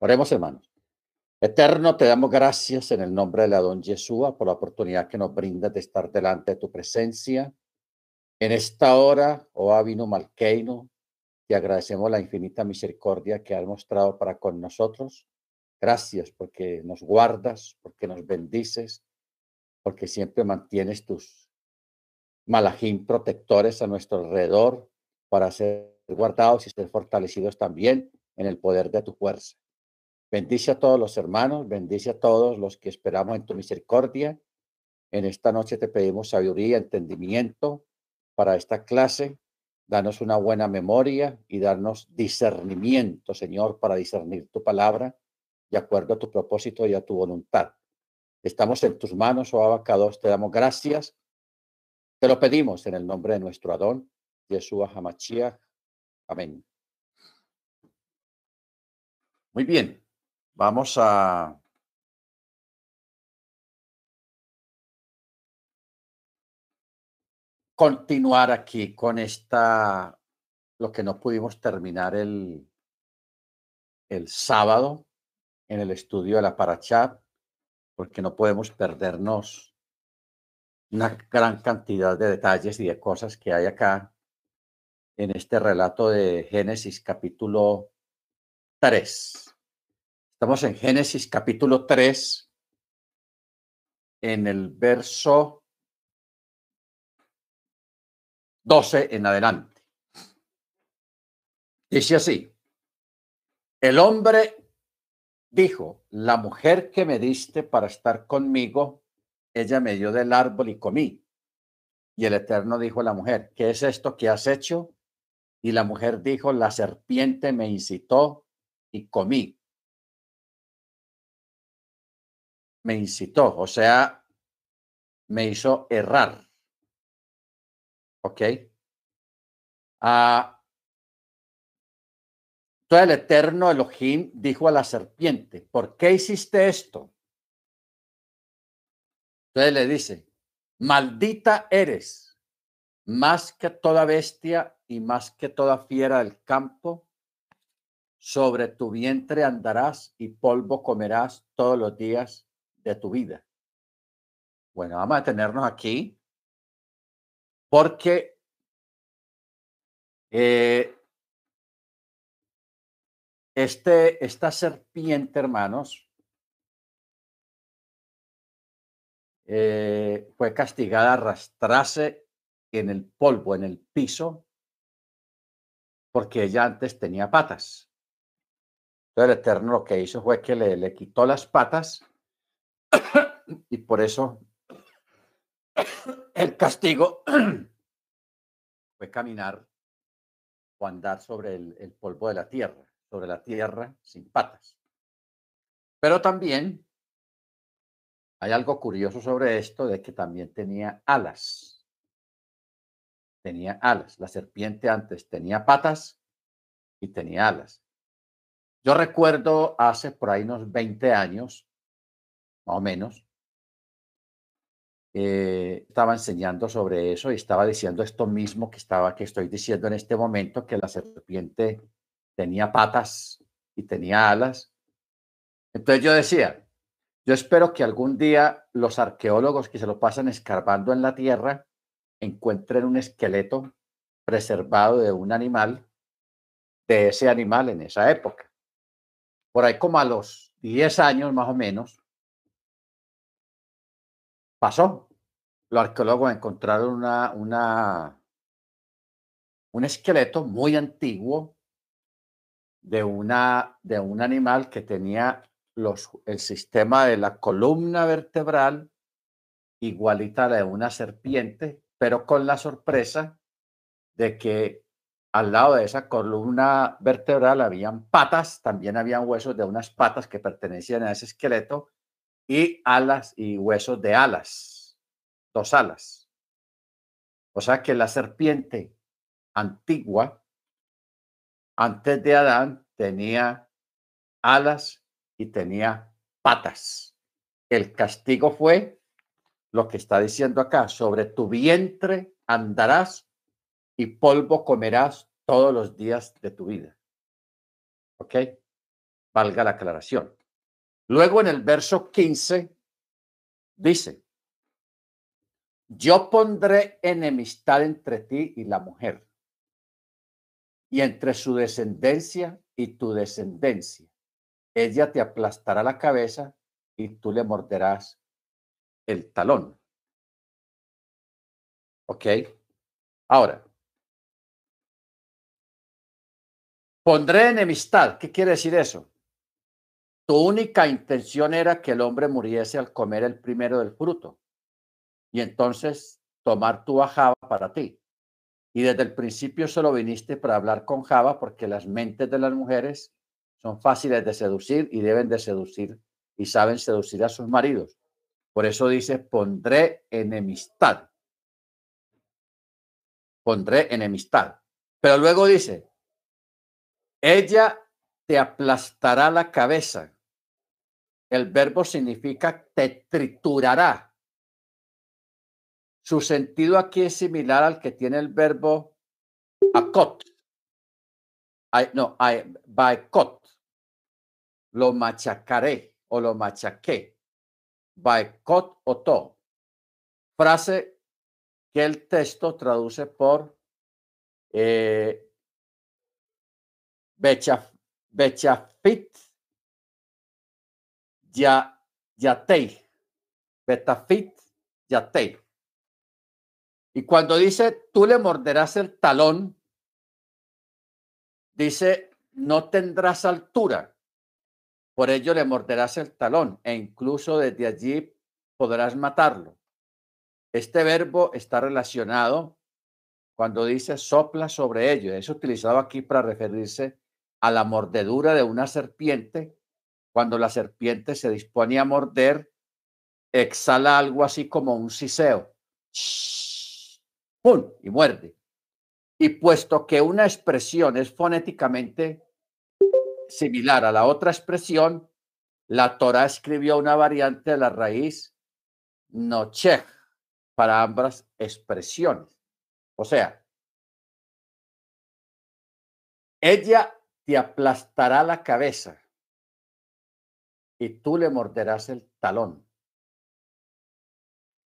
Oremos, hermanos. Eterno, te damos gracias en el nombre de la don Yeshua por la oportunidad que nos brinda de estar delante de tu presencia. En esta hora, oh Avino Malkeino, te agradecemos la infinita misericordia que has mostrado para con nosotros. Gracias porque nos guardas, porque nos bendices, porque siempre mantienes tus malajín protectores a nuestro alrededor para ser guardados y ser fortalecidos también en el poder de tu fuerza. Bendice a todos los hermanos, bendice a todos los que esperamos en tu misericordia. En esta noche te pedimos sabiduría, entendimiento para esta clase. Danos una buena memoria y darnos discernimiento, Señor, para discernir tu palabra de acuerdo a tu propósito y a tu voluntad. Estamos en tus manos, oh abacados, te damos gracias. Te lo pedimos en el nombre de nuestro Adón, Yeshua Hamachia. Amén. Muy bien. Vamos a continuar aquí con esta, lo que no pudimos terminar el, el sábado en el estudio de la Parachat, porque no podemos perdernos una gran cantidad de detalles y de cosas que hay acá en este relato de Génesis capítulo 3. Estamos en Génesis capítulo 3, en el verso 12 en adelante. Dice así, el hombre dijo, la mujer que me diste para estar conmigo, ella me dio del árbol y comí. Y el Eterno dijo a la mujer, ¿qué es esto que has hecho? Y la mujer dijo, la serpiente me incitó y comí. Me incitó, o sea, me hizo errar. ¿Ok? Ah, todo el eterno Elohim dijo a la serpiente, ¿por qué hiciste esto? Entonces le dice, maldita eres, más que toda bestia y más que toda fiera del campo, sobre tu vientre andarás y polvo comerás todos los días de tu vida. Bueno, vamos a tenernos aquí porque eh, este, esta serpiente, hermanos, eh, fue castigada a arrastrarse en el polvo, en el piso, porque ella antes tenía patas. Entonces el Eterno lo que hizo fue que le, le quitó las patas y por eso el castigo fue caminar o andar sobre el, polvo de la tierra, sobre la tierra sin patas. Pero también hay algo curioso sobre esto de que también tenía alas. Tenía alas. La serpiente antes tenía patas y tenía alas. Yo recuerdo hace por ahí unos 20 años más o menos, eh, estaba enseñando sobre eso y estaba diciendo esto mismo que estaba que estoy diciendo en este momento que la serpiente tenía patas y tenía alas. Entonces yo decía, yo espero que algún día los arqueólogos que se lo pasan escarbando en la tierra encuentren un esqueleto preservado de un animal, de ese animal en esa época. Por ahí como a los 10 años más o menos, pasó. Los arqueólogos encontraron una, un esqueleto muy antiguo de, un animal que tenía el sistema de la columna vertebral igualita a la de una serpiente, pero con la sorpresa de que al lado de esa columna vertebral habían patas, también habían huesos de unas patas que pertenecían a ese esqueleto y alas y huesos de alas, dos alas. O sea que la serpiente antigua, antes de Adán, tenía alas y tenía patas. El castigo fue lo que está diciendo acá, sobre tu vientre andarás y polvo comerás todos los días de tu vida. ¿Ok? valga la aclaración. Luego en el verso 15 dice, yo pondré enemistad entre ti y la mujer, y entre su descendencia y tu descendencia. Ella te aplastará la cabeza y tú le morderás el talón. ¿Ok? Ahora, pondré enemistad. ¿Qué quiere decir eso? Tu única intención era que el hombre muriese al comer el primero del fruto y entonces tomar tu a para ti. Y desde el principio solo viniste para hablar con Java porque las mentes de las mujeres son fáciles de seducir y deben de seducir y saben seducir a sus maridos. Por eso dice, pondré enemistad. Pondré enemistad. Pero luego dice, ella te aplastará la cabeza el verbo significa te triturará. Su sentido aquí es similar al que tiene el verbo acot. no, baekot. Lo machacaré o lo machaqué. Baekot o to. Frase que el texto traduce por eh, bechafit ya, yatei, betafit, yatei. Y cuando dice, tú le morderás el talón, dice, no tendrás altura, por ello le morderás el talón e incluso desde allí podrás matarlo. Este verbo está relacionado cuando dice sopla sobre ello. Es utilizado aquí para referirse a la mordedura de una serpiente cuando la serpiente se dispone a morder, exhala algo así como un siseo. ¡Pum! Y muerde. Y puesto que una expresión es fonéticamente similar a la otra expresión, la Torah escribió una variante de la raíz noche para ambas expresiones. O sea, ella te aplastará la cabeza y tú le morderás el talón.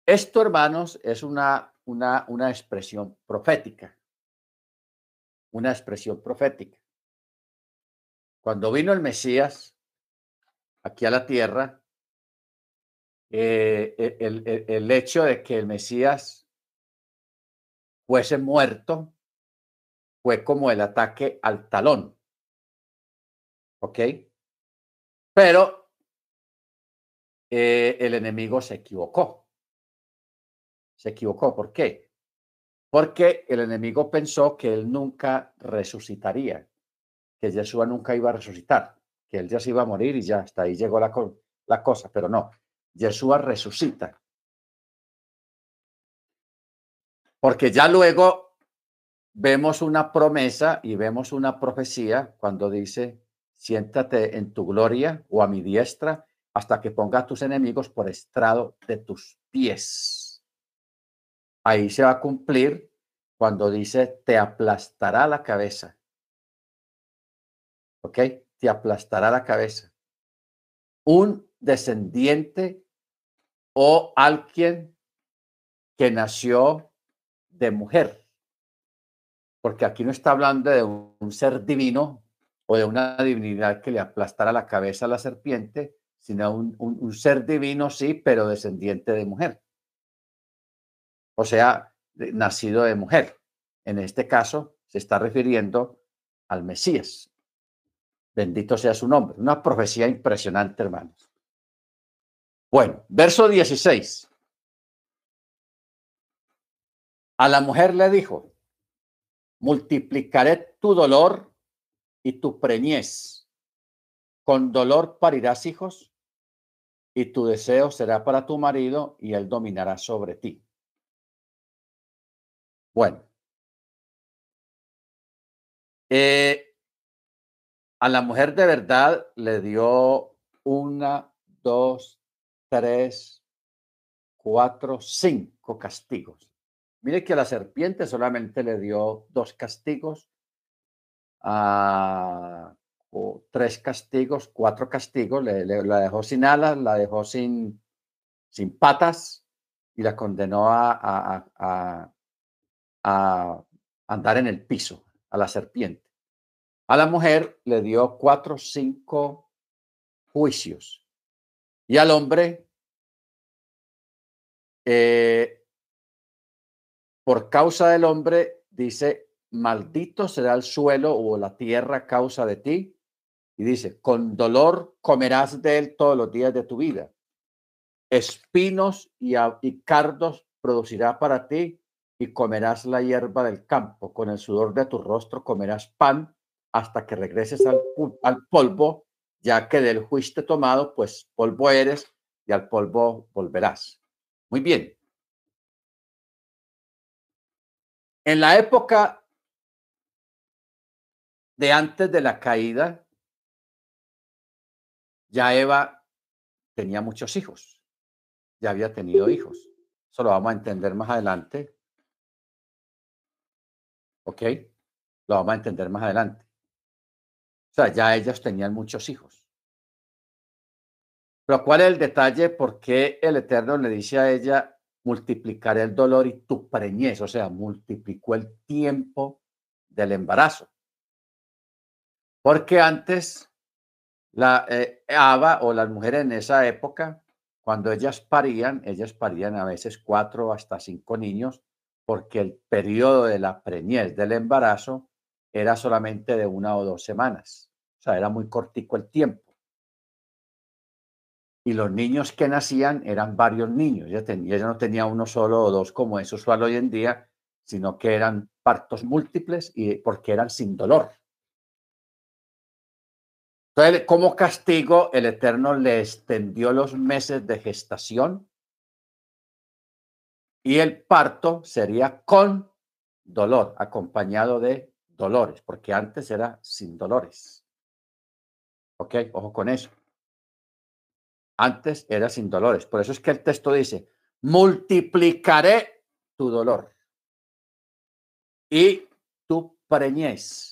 Esto, hermanos, es una, una, una expresión profética. Una expresión profética. Cuando vino el Mesías aquí a la tierra, eh, e, el, el hecho de que el Mesías fuese muerto fue como el ataque al talón. ¿Ok? Pero eh, el enemigo se equivocó. Se equivocó. ¿Por qué? Porque el enemigo pensó que él nunca resucitaría, que Jesús nunca iba a resucitar, que él ya se iba a morir y ya hasta ahí llegó la, la cosa, pero no, Jesús resucita. Porque ya luego vemos una promesa y vemos una profecía cuando dice, siéntate en tu gloria o a mi diestra hasta que pongas tus enemigos por estrado de tus pies. Ahí se va a cumplir cuando dice, te aplastará la cabeza. ¿Ok? Te aplastará la cabeza. Un descendiente o alguien que nació de mujer. Porque aquí no está hablando de un ser divino o de una divinidad que le aplastará la cabeza a la serpiente, sino un, ser divino, sí, pero descendiente de mujer. O sea, nacido de mujer. En este caso, se está refiriendo al Mesías. Bendito sea su nombre. Una profecía impresionante, hermanos. Bueno, verso 16. A la mujer le dijo, multiplicaré tu dolor y tu preñez. Con dolor parirás hijos y tu deseo será para tu marido y él dominará sobre ti. Bueno. Eh, a la mujer de verdad le dio una, dos, tres, cuatro, cinco castigos. Mire que a la serpiente solamente le dio dos castigos. A o tres castigos, cuatro castigos, le, la dejó sin alas, la dejó sin, sin patas y la condenó a, a, a, andar en el piso, a la serpiente. A la mujer le dio cuatro, cinco juicios y al hombre, eh, por causa del hombre, dice, maldito será el suelo o la tierra a causa de ti. Y dice, con dolor comerás de él todos los días de tu vida. Espinos y, cardos producirá para ti y comerás la hierba del campo. Con el sudor de tu rostro comerás pan hasta que regreses al, al polvo, ya que del juicio tomado, pues polvo eres y al polvo volverás. Muy bien. En la época de antes de la caída, ya Eva tenía muchos hijos, ya había tenido hijos. Eso lo vamos a entender más adelante. ¿Ok? Lo vamos a entender más adelante. O sea, ya ellas tenían muchos hijos. Pero ¿cuál es el detalle? ¿Por qué el Eterno le dice a ella, multiplicaré el dolor y tu preñez? O sea, multiplicó el tiempo del embarazo. Porque antes, la eh, o las mujeres en esa época, cuando ellas parían, ellas parían a veces cuatro hasta cinco niños, porque el periodo de la preñez del embarazo era solamente de una o dos semanas. O sea, era muy cortico el tiempo. Y los niños que nacían eran varios niños. Ella, ella no tenía uno solo o dos como es usual hoy en día, sino que eran partos múltiples y porque eran sin dolor. Entonces, como castigo, el Eterno le extendió los meses de gestación y el parto sería con dolor, acompañado de dolores, porque antes era sin dolores. ¿Ok? Ojo con eso. Antes era sin dolores. Por eso es que el texto dice, multiplicaré tu dolor y tu preñez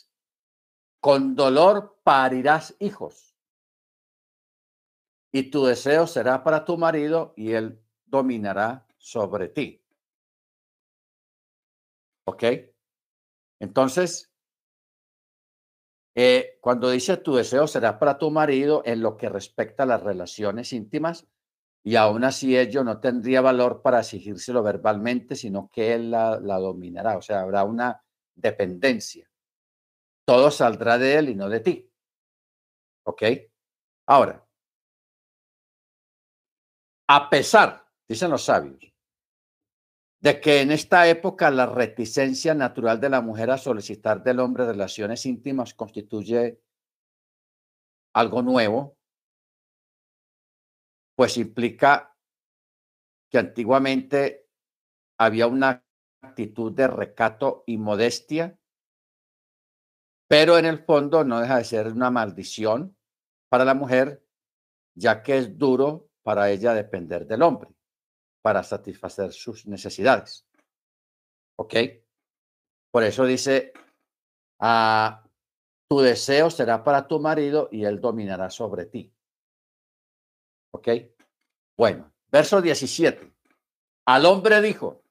con dolor parirás hijos. Y tu deseo será para tu marido y él dominará sobre ti. ¿Ok? Entonces, eh, cuando dice tu deseo será para tu marido en lo que respecta a las relaciones íntimas, y aún así ello no tendría valor para exigírselo verbalmente, sino que él la, la dominará. O sea, habrá una dependencia todo saldrá de él y no de ti. ¿Ok? Ahora, a pesar, dicen los sabios, de que en esta época la reticencia natural de la mujer a solicitar del hombre relaciones íntimas constituye algo nuevo, pues implica que antiguamente había una actitud de recato y modestia pero en el fondo no deja de ser una maldición para la mujer, ya que es duro para ella depender del hombre para satisfacer sus necesidades. ¿Ok? Por eso dice, ah, tu deseo será para tu marido y él dominará sobre ti. ¿Ok? Bueno, verso 17. Al hombre dijo,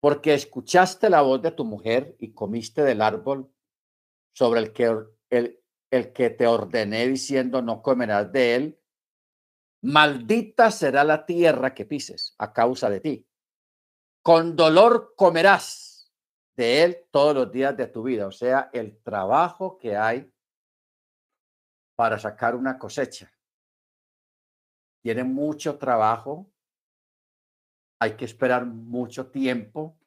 porque escuchaste la voz de tu mujer y comiste del árbol sobre el que, el, el que te ordené diciendo no comerás de él, maldita será la tierra que pises a causa de ti. Con dolor comerás de él todos los días de tu vida. O sea, el trabajo que hay para sacar una cosecha. Tiene mucho trabajo. Hay que esperar mucho tiempo.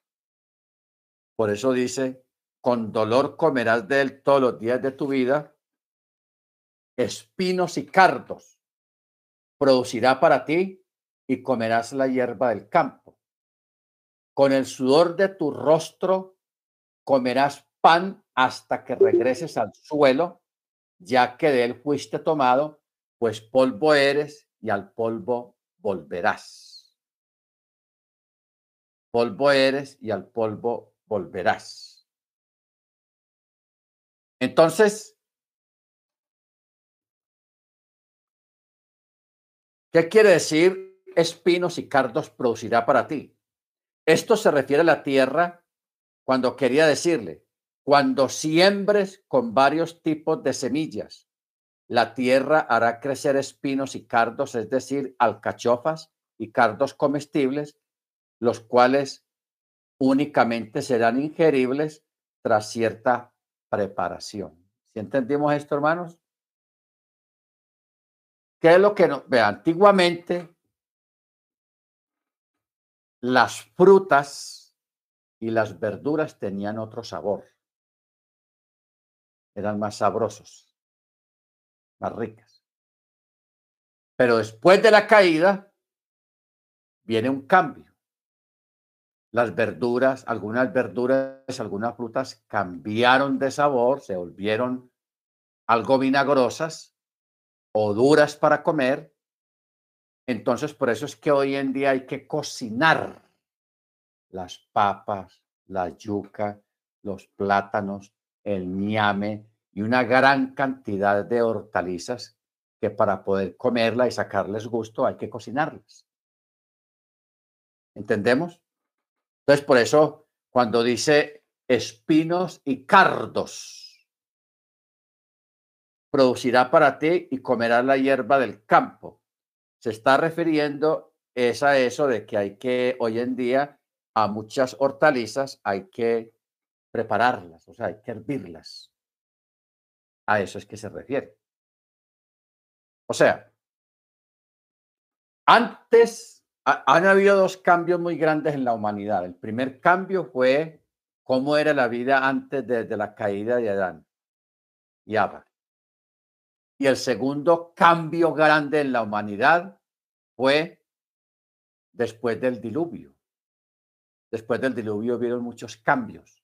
Por eso dice, con dolor comerás de él todos los días de tu vida, espinos y cardos producirá para ti y comerás la hierba del campo. Con el sudor de tu rostro comerás pan hasta que regreses al suelo, ya que de él fuiste tomado, pues polvo eres y al polvo volverás. Polvo eres y al polvo volverás. Entonces, ¿qué quiere decir espinos y cardos producirá para ti? Esto se refiere a la tierra cuando quería decirle, cuando siembres con varios tipos de semillas, la tierra hará crecer espinos y cardos, es decir, alcachofas y cardos comestibles, los cuales únicamente serán ingeribles tras cierta preparación. ¿Sí entendimos esto, hermanos? ¿Qué es lo que no? Antiguamente las frutas y las verduras tenían otro sabor. Eran más sabrosos, más ricas. Pero después de la caída viene un cambio. Las verduras, algunas verduras, algunas frutas cambiaron de sabor, se volvieron algo vinagrosas o duras para comer. Entonces, por eso es que hoy en día hay que cocinar las papas, la yuca, los plátanos, el ñame y una gran cantidad de hortalizas que para poder comerla y sacarles gusto hay que cocinarlas. ¿Entendemos? Entonces, por eso, cuando dice espinos y cardos, producirá para ti y comerás la hierba del campo. Se está refiriendo es a eso de que hay que, hoy en día, a muchas hortalizas hay que prepararlas, o sea, hay que hervirlas. A eso es que se refiere. O sea, antes han habido dos cambios muy grandes en la humanidad. El primer cambio fue cómo era la vida antes de, la caída de Adán y Abba. Y el segundo cambio grande en la humanidad fue después del diluvio. Después del diluvio vieron muchos cambios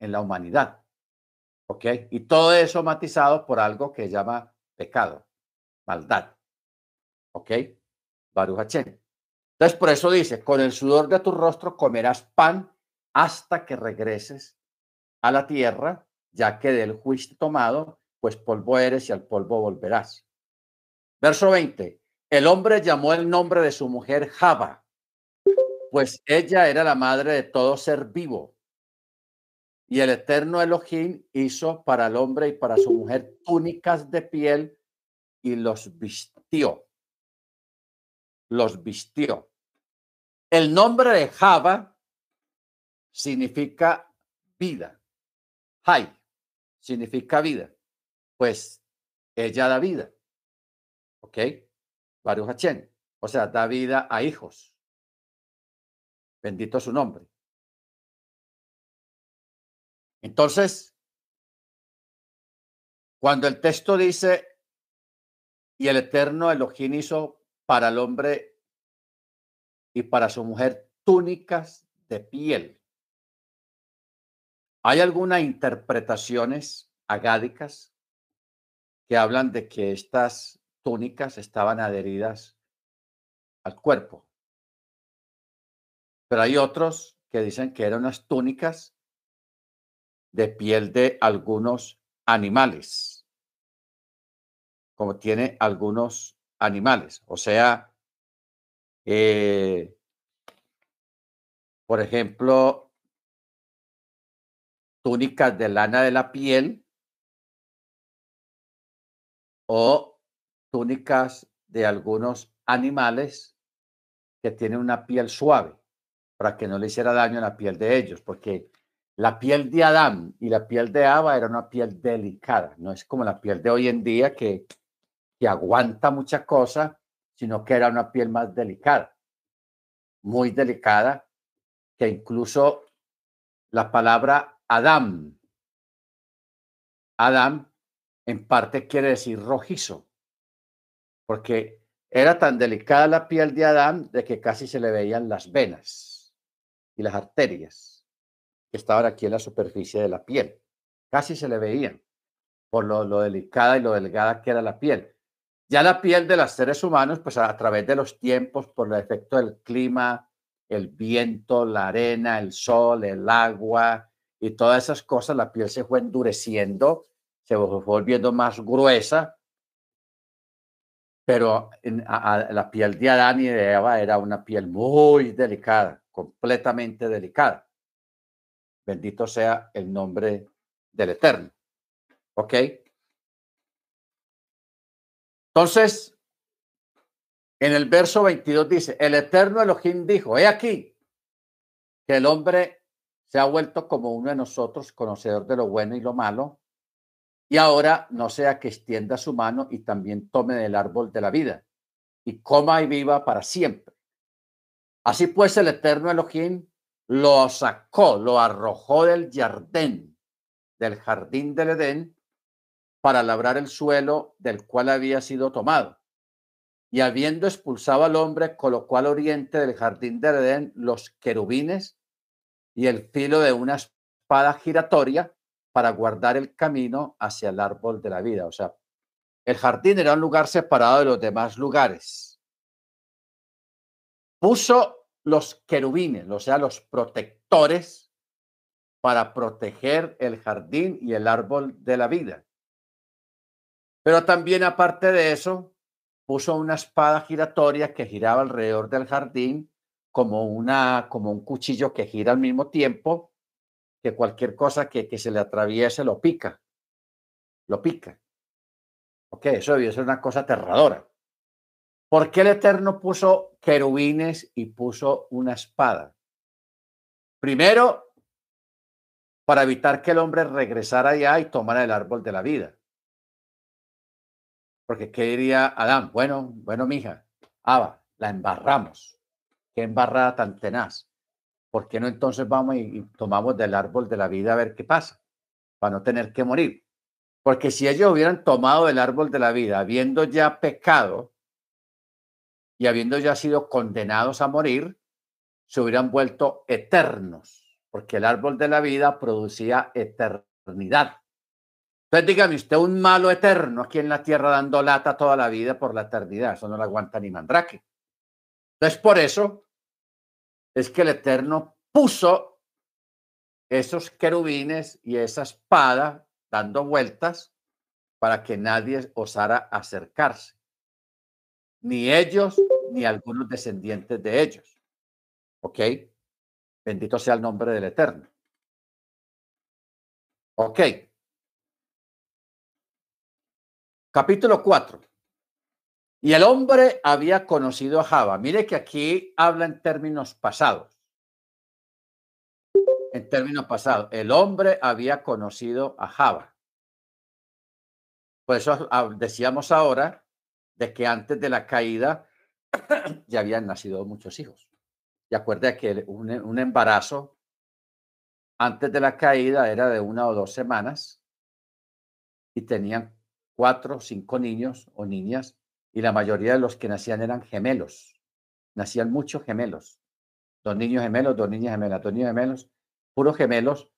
en la humanidad. ¿Ok? Y todo eso matizado por algo que llama pecado, maldad. ¿Ok? Baruch Entonces, por eso dice, con el sudor de tu rostro comerás pan hasta que regreses a la tierra, ya que del juicio tomado pues polvo eres y al polvo volverás. Verso 20. El hombre llamó el nombre de su mujer Java, pues ella era la madre de todo ser vivo. Y el eterno Elohim hizo para el hombre y para su mujer túnicas de piel y los vistió. Los vistió. El nombre de Java significa vida. Hay significa vida pues ella da vida. ¿Ok? Baruch Hachem. O sea, da vida a hijos. Bendito su nombre. Entonces, cuando el texto dice, y el eterno Elohim hizo para el hombre y para su mujer túnicas de piel. ¿Hay algunas interpretaciones agádicas que hablan de que estas túnicas estaban adheridas al cuerpo. Pero hay otros que dicen que eran unas túnicas de piel de algunos animales, como tiene algunos animales. O sea, eh, por ejemplo, túnicas de lana de la piel o túnicas de algunos animales que tienen una piel suave para que no le hiciera daño a la piel de ellos, porque la piel de Adán y la piel de Ava era una piel delicada, no es como la piel de hoy en día que, que aguanta mucha cosa, sino que era una piel más delicada, muy delicada, que incluso la palabra Adán, Adán en parte quiere decir rojizo, porque era tan delicada la piel de Adán de que casi se le veían las venas y las arterias que estaban aquí en la superficie de la piel. Casi se le veían por lo, delicada y lo delgada que era la piel. Ya la piel de los seres humanos, pues a, través de los tiempos, por el efecto del clima, el viento, la arena, el sol, el agua y todas esas cosas, la piel se fue endureciendo se fue volviendo más gruesa Pero la piel de Adán y de Eva era una piel muy delicada, completamente delicada. Bendito sea el nombre del Eterno. ¿Ok? Entonces, en el verso 22 dice, el Eterno Elohim dijo, he aquí que el hombre se ha vuelto como uno de nosotros, conocedor de lo bueno y lo malo, y ahora no sea que extienda su mano y también tome del árbol de la vida y coma y viva para siempre. Así pues el eterno Elohim lo sacó, lo arrojó del jardín, del jardín del Edén, para labrar el suelo del cual había sido tomado. Y habiendo expulsado al hombre, colocó al oriente del jardín del Edén los querubines y el filo de una espada giratoria para guardar el camino hacia el árbol de la vida. O sea, el jardín era un lugar separado de los demás lugares. Puso los querubines, o sea, los protectores para proteger el jardín y el árbol de la vida. Pero también aparte de eso, puso una espada giratoria que giraba alrededor del jardín como una como un cuchillo que gira al mismo tiempo que cualquier cosa que, que se le atraviese lo pica, lo pica. Ok, eso debió ser una cosa aterradora. ¿Por qué el Eterno puso querubines y puso una espada? Primero, para evitar que el hombre regresara allá y tomara el árbol de la vida. Porque ¿qué diría Adán? Bueno, bueno, mija, Ava, la embarramos. Qué embarrada tan tenaz. ¿por qué no entonces vamos y, tomamos del árbol de la vida a ver qué pasa? Para no tener que morir. Porque si ellos hubieran tomado del árbol de la vida, habiendo ya pecado y habiendo ya sido condenados a morir, se hubieran vuelto eternos, porque el árbol de la vida producía eternidad. Entonces dígame usted, un malo eterno aquí en la tierra dando lata toda la vida por la eternidad, eso no lo aguanta ni mandrake. Entonces por eso es que el Eterno puso esos querubines y esa espada dando vueltas para que nadie osara acercarse, ni ellos ni algunos descendientes de ellos. ¿Ok? Bendito sea el nombre del Eterno. Ok. Capítulo 4. Y el hombre había conocido a Java. Mire que aquí habla en términos pasados. En términos pasados, el hombre había conocido a Java. Por eso decíamos ahora de que antes de la caída ya habían nacido muchos hijos. Y acuerde que un, un embarazo antes de la caída era de una o dos semanas y tenían cuatro cinco niños o niñas y la mayoría de los que nacían eran gemelos. Nacían muchos gemelos. Dos niños gemelos, dos niñas gemelas, dos niños gemelos, puros gemelos.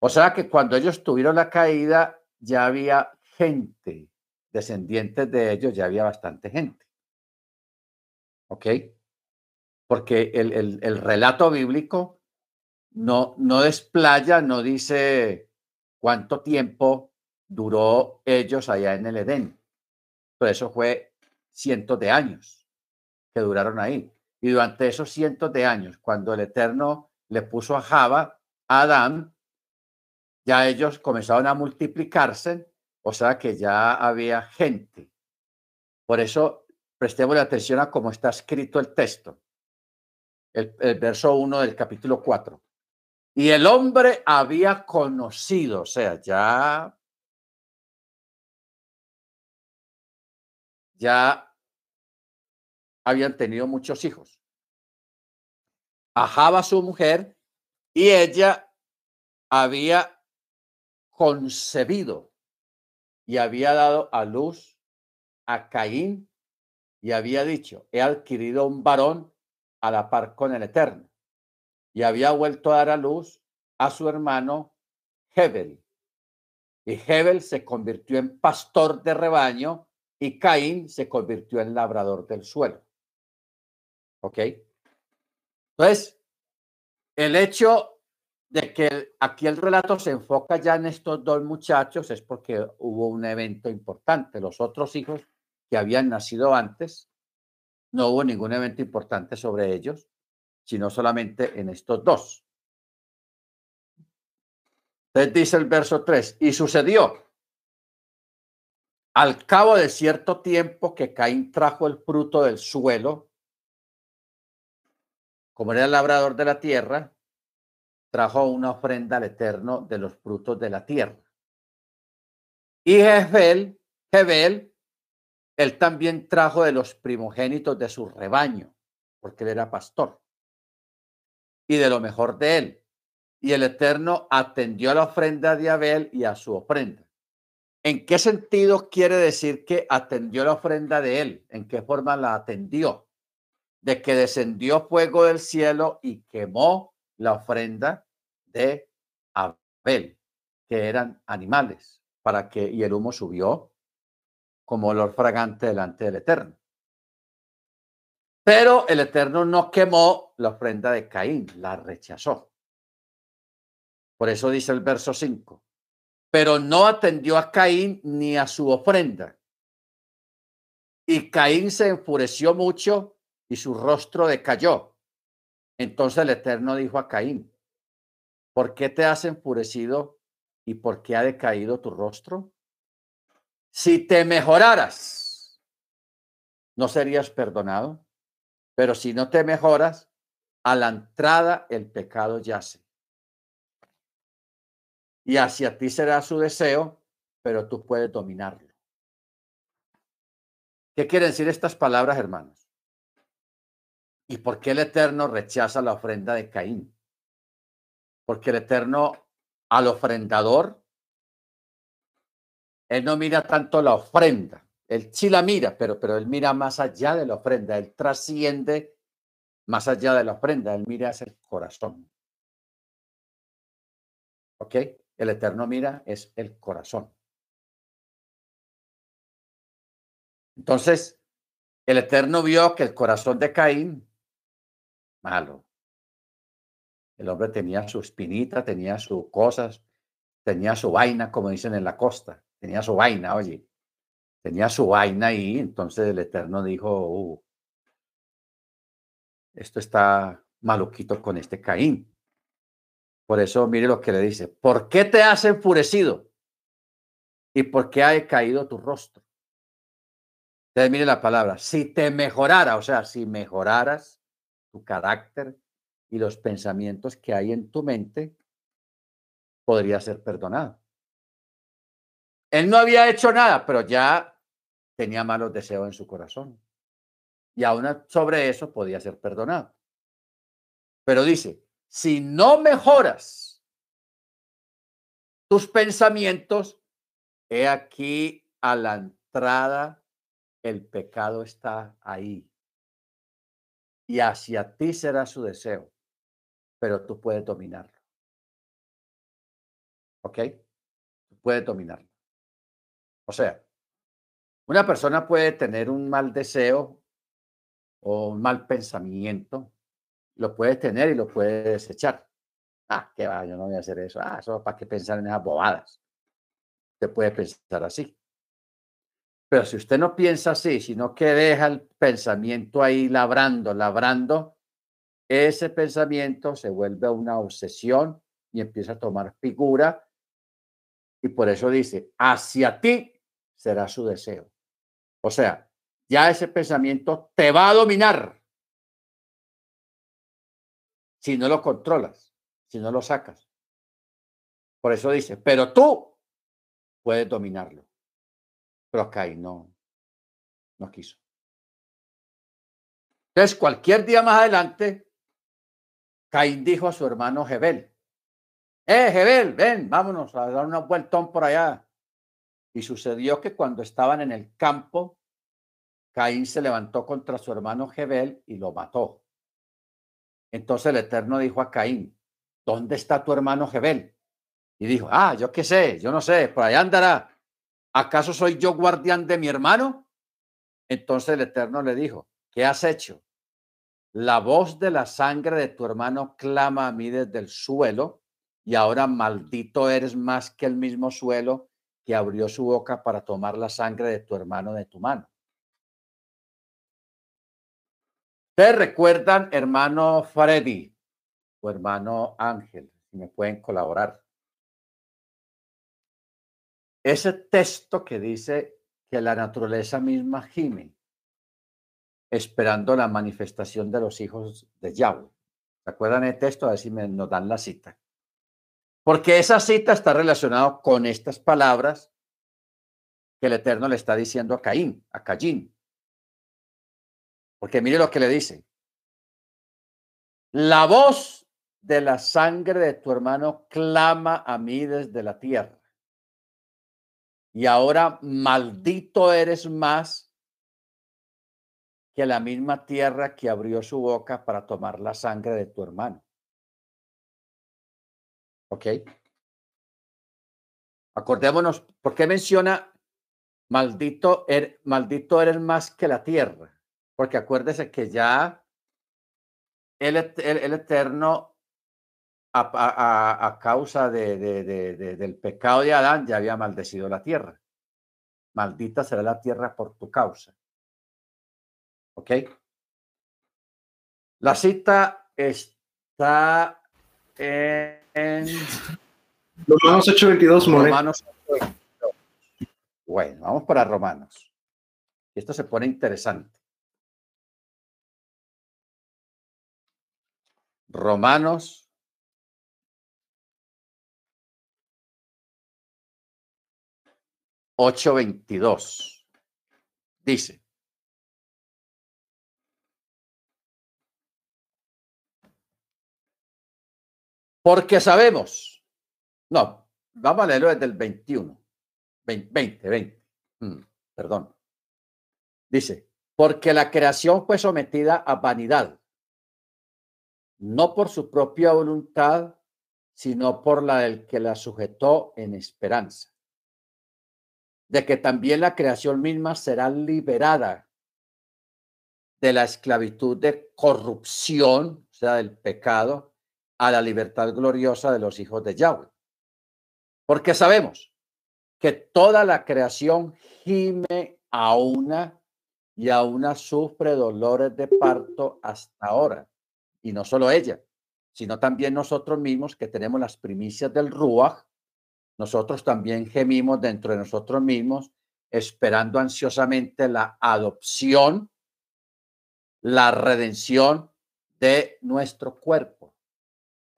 O sea que cuando ellos tuvieron la caída, ya había gente, descendientes de ellos, ya había bastante gente. ¿Ok? Porque el, el, el relato bíblico no, no desplaya, no dice cuánto tiempo duró ellos allá en el Edén pero eso fue cientos de años que duraron ahí. Y durante esos cientos de años, cuando el Eterno le puso a Java, a Adán, ya ellos comenzaron a multiplicarse, o sea que ya había gente. Por eso prestemos atención a cómo está escrito el texto, el, el verso 1 del capítulo 4. Y el hombre había conocido, o sea, ya ya habían tenido muchos hijos. Ajaba su mujer y ella había concebido y había dado a luz a Caín y había dicho, he adquirido un varón a la par con el Eterno. Y había vuelto a dar a luz a su hermano Hebel. Y Hebel se convirtió en pastor de rebaño y Caín se convirtió en labrador del suelo. ¿Ok? Entonces, el hecho de que aquí el relato se enfoca ya en estos dos muchachos es porque hubo un evento importante. Los otros hijos que habían nacido antes, no hubo ningún evento importante sobre ellos, sino solamente en estos dos. Entonces dice el verso 3, y sucedió al cabo de cierto tiempo que Caín trajo el fruto del suelo, como era el labrador de la tierra, trajo una ofrenda al Eterno de los frutos de la tierra. Y Jebel, Jebel, él también trajo de los primogénitos de su rebaño, porque él era pastor, y de lo mejor de él. Y el Eterno atendió a la ofrenda de Abel y a su ofrenda. ¿En qué sentido quiere decir que atendió la ofrenda de él? ¿En qué forma la atendió? De que descendió fuego del cielo y quemó la ofrenda de Abel, que eran animales, para que y el humo subió como olor fragante delante del Eterno. Pero el Eterno no quemó la ofrenda de Caín, la rechazó. Por eso dice el verso 5, pero no atendió a Caín ni a su ofrenda. Y Caín se enfureció mucho y su rostro decayó. Entonces el Eterno dijo a Caín, ¿por qué te has enfurecido y por qué ha decaído tu rostro? Si te mejoraras, no serías perdonado, pero si no te mejoras, a la entrada el pecado yace. Y hacia ti será su deseo, pero tú puedes dominarlo. ¿Qué quieren decir estas palabras, hermanos? ¿Y por qué el Eterno rechaza la ofrenda de Caín? porque el Eterno al ofrendador, él no mira tanto la ofrenda, él sí la mira, pero, pero él mira más allá de la ofrenda, él trasciende más allá de la ofrenda, él mira hacia el corazón. ¿Ok? El Eterno mira es el corazón. Entonces, el Eterno vio que el corazón de Caín, malo, el hombre tenía su espinita, tenía sus cosas, tenía su vaina, como dicen en la costa. Tenía su vaina, oye. Tenía su vaina ahí. Entonces el Eterno dijo, uh, esto está maluquito con este Caín. Por eso mire lo que le dice. ¿Por qué te has enfurecido? ¿Y por qué ha caído tu rostro? Entonces mire la palabra. Si te mejorara, o sea, si mejoraras tu carácter, y los pensamientos que hay en tu mente, podría ser perdonado. Él no había hecho nada, pero ya tenía malos deseos en su corazón. Y aún sobre eso podía ser perdonado. Pero dice, si no mejoras tus pensamientos, he aquí a la entrada, el pecado está ahí. Y hacia ti será su deseo pero tú puedes dominarlo. ¿Ok? puedes dominarlo. O sea, una persona puede tener un mal deseo o un mal pensamiento, lo puede tener y lo puede desechar. Ah, qué va, yo no voy a hacer eso. Ah, eso para qué pensar en esas bobadas. Usted puede pensar así. Pero si usted no piensa así, sino que deja el pensamiento ahí labrando, labrando, ese pensamiento se vuelve una obsesión y empieza a tomar figura. Y por eso dice, hacia ti será su deseo. O sea, ya ese pensamiento te va a dominar si no lo controlas, si no lo sacas. Por eso dice, pero tú puedes dominarlo. Pero acá no, no quiso. Entonces, cualquier día más adelante, Caín dijo a su hermano Jebel, eh, Jebel, ven, vámonos a dar una vueltón por allá. Y sucedió que cuando estaban en el campo, Caín se levantó contra su hermano Jebel y lo mató. Entonces el Eterno dijo a Caín, ¿dónde está tu hermano Jebel? Y dijo, ah, yo qué sé, yo no sé, por allá andará. ¿Acaso soy yo guardián de mi hermano? Entonces el Eterno le dijo, ¿qué has hecho? La voz de la sangre de tu hermano clama a mí desde el suelo, y ahora maldito eres más que el mismo suelo que abrió su boca para tomar la sangre de tu hermano de tu mano. Ustedes recuerdan, hermano Freddy o hermano Ángel, si me pueden colaborar. Ese texto que dice que la naturaleza misma gime, esperando la manifestación de los hijos de Yahweh. ¿Se acuerdan el texto? A ver si me, nos dan la cita. Porque esa cita está relacionada con estas palabras que el Eterno le está diciendo a Caín, a Caín. Porque mire lo que le dice. La voz de la sangre de tu hermano clama a mí desde la tierra. Y ahora maldito eres más que la misma tierra que abrió su boca para tomar la sangre de tu hermano. ¿Ok? Acordémonos, ¿por qué menciona maldito, er, maldito eres más que la tierra? Porque acuérdese que ya el, el, Eterno, a, a, causa de, de, del pecado de Adán, ya había maldecido la tierra. Maldita será la tierra por tu causa. ¿Ok? La cita está en Romanos 8:22, Romanos Bueno, vamos para Romanos. Esto se pone interesante. Romanos ocho veintidós dice porque sabemos no, vamos a leerlo desde el 21. 20, 20. Mm, perdón. Dice, porque la creación fue sometida a vanidad, no por su propia voluntad, sino por la del que la sujetó en esperanza, de que también la creación misma será liberada de la esclavitud de corrupción, o sea, del pecado, a la libertad gloriosa de los hijos de Yahweh. Porque sabemos que toda la creación gime a una y a una sufre dolores de parto hasta ahora. Y no solo ella, sino también nosotros mismos que tenemos las primicias del Ruach, nosotros también gemimos dentro de nosotros mismos, esperando ansiosamente la adopción, la redención de nuestro cuerpo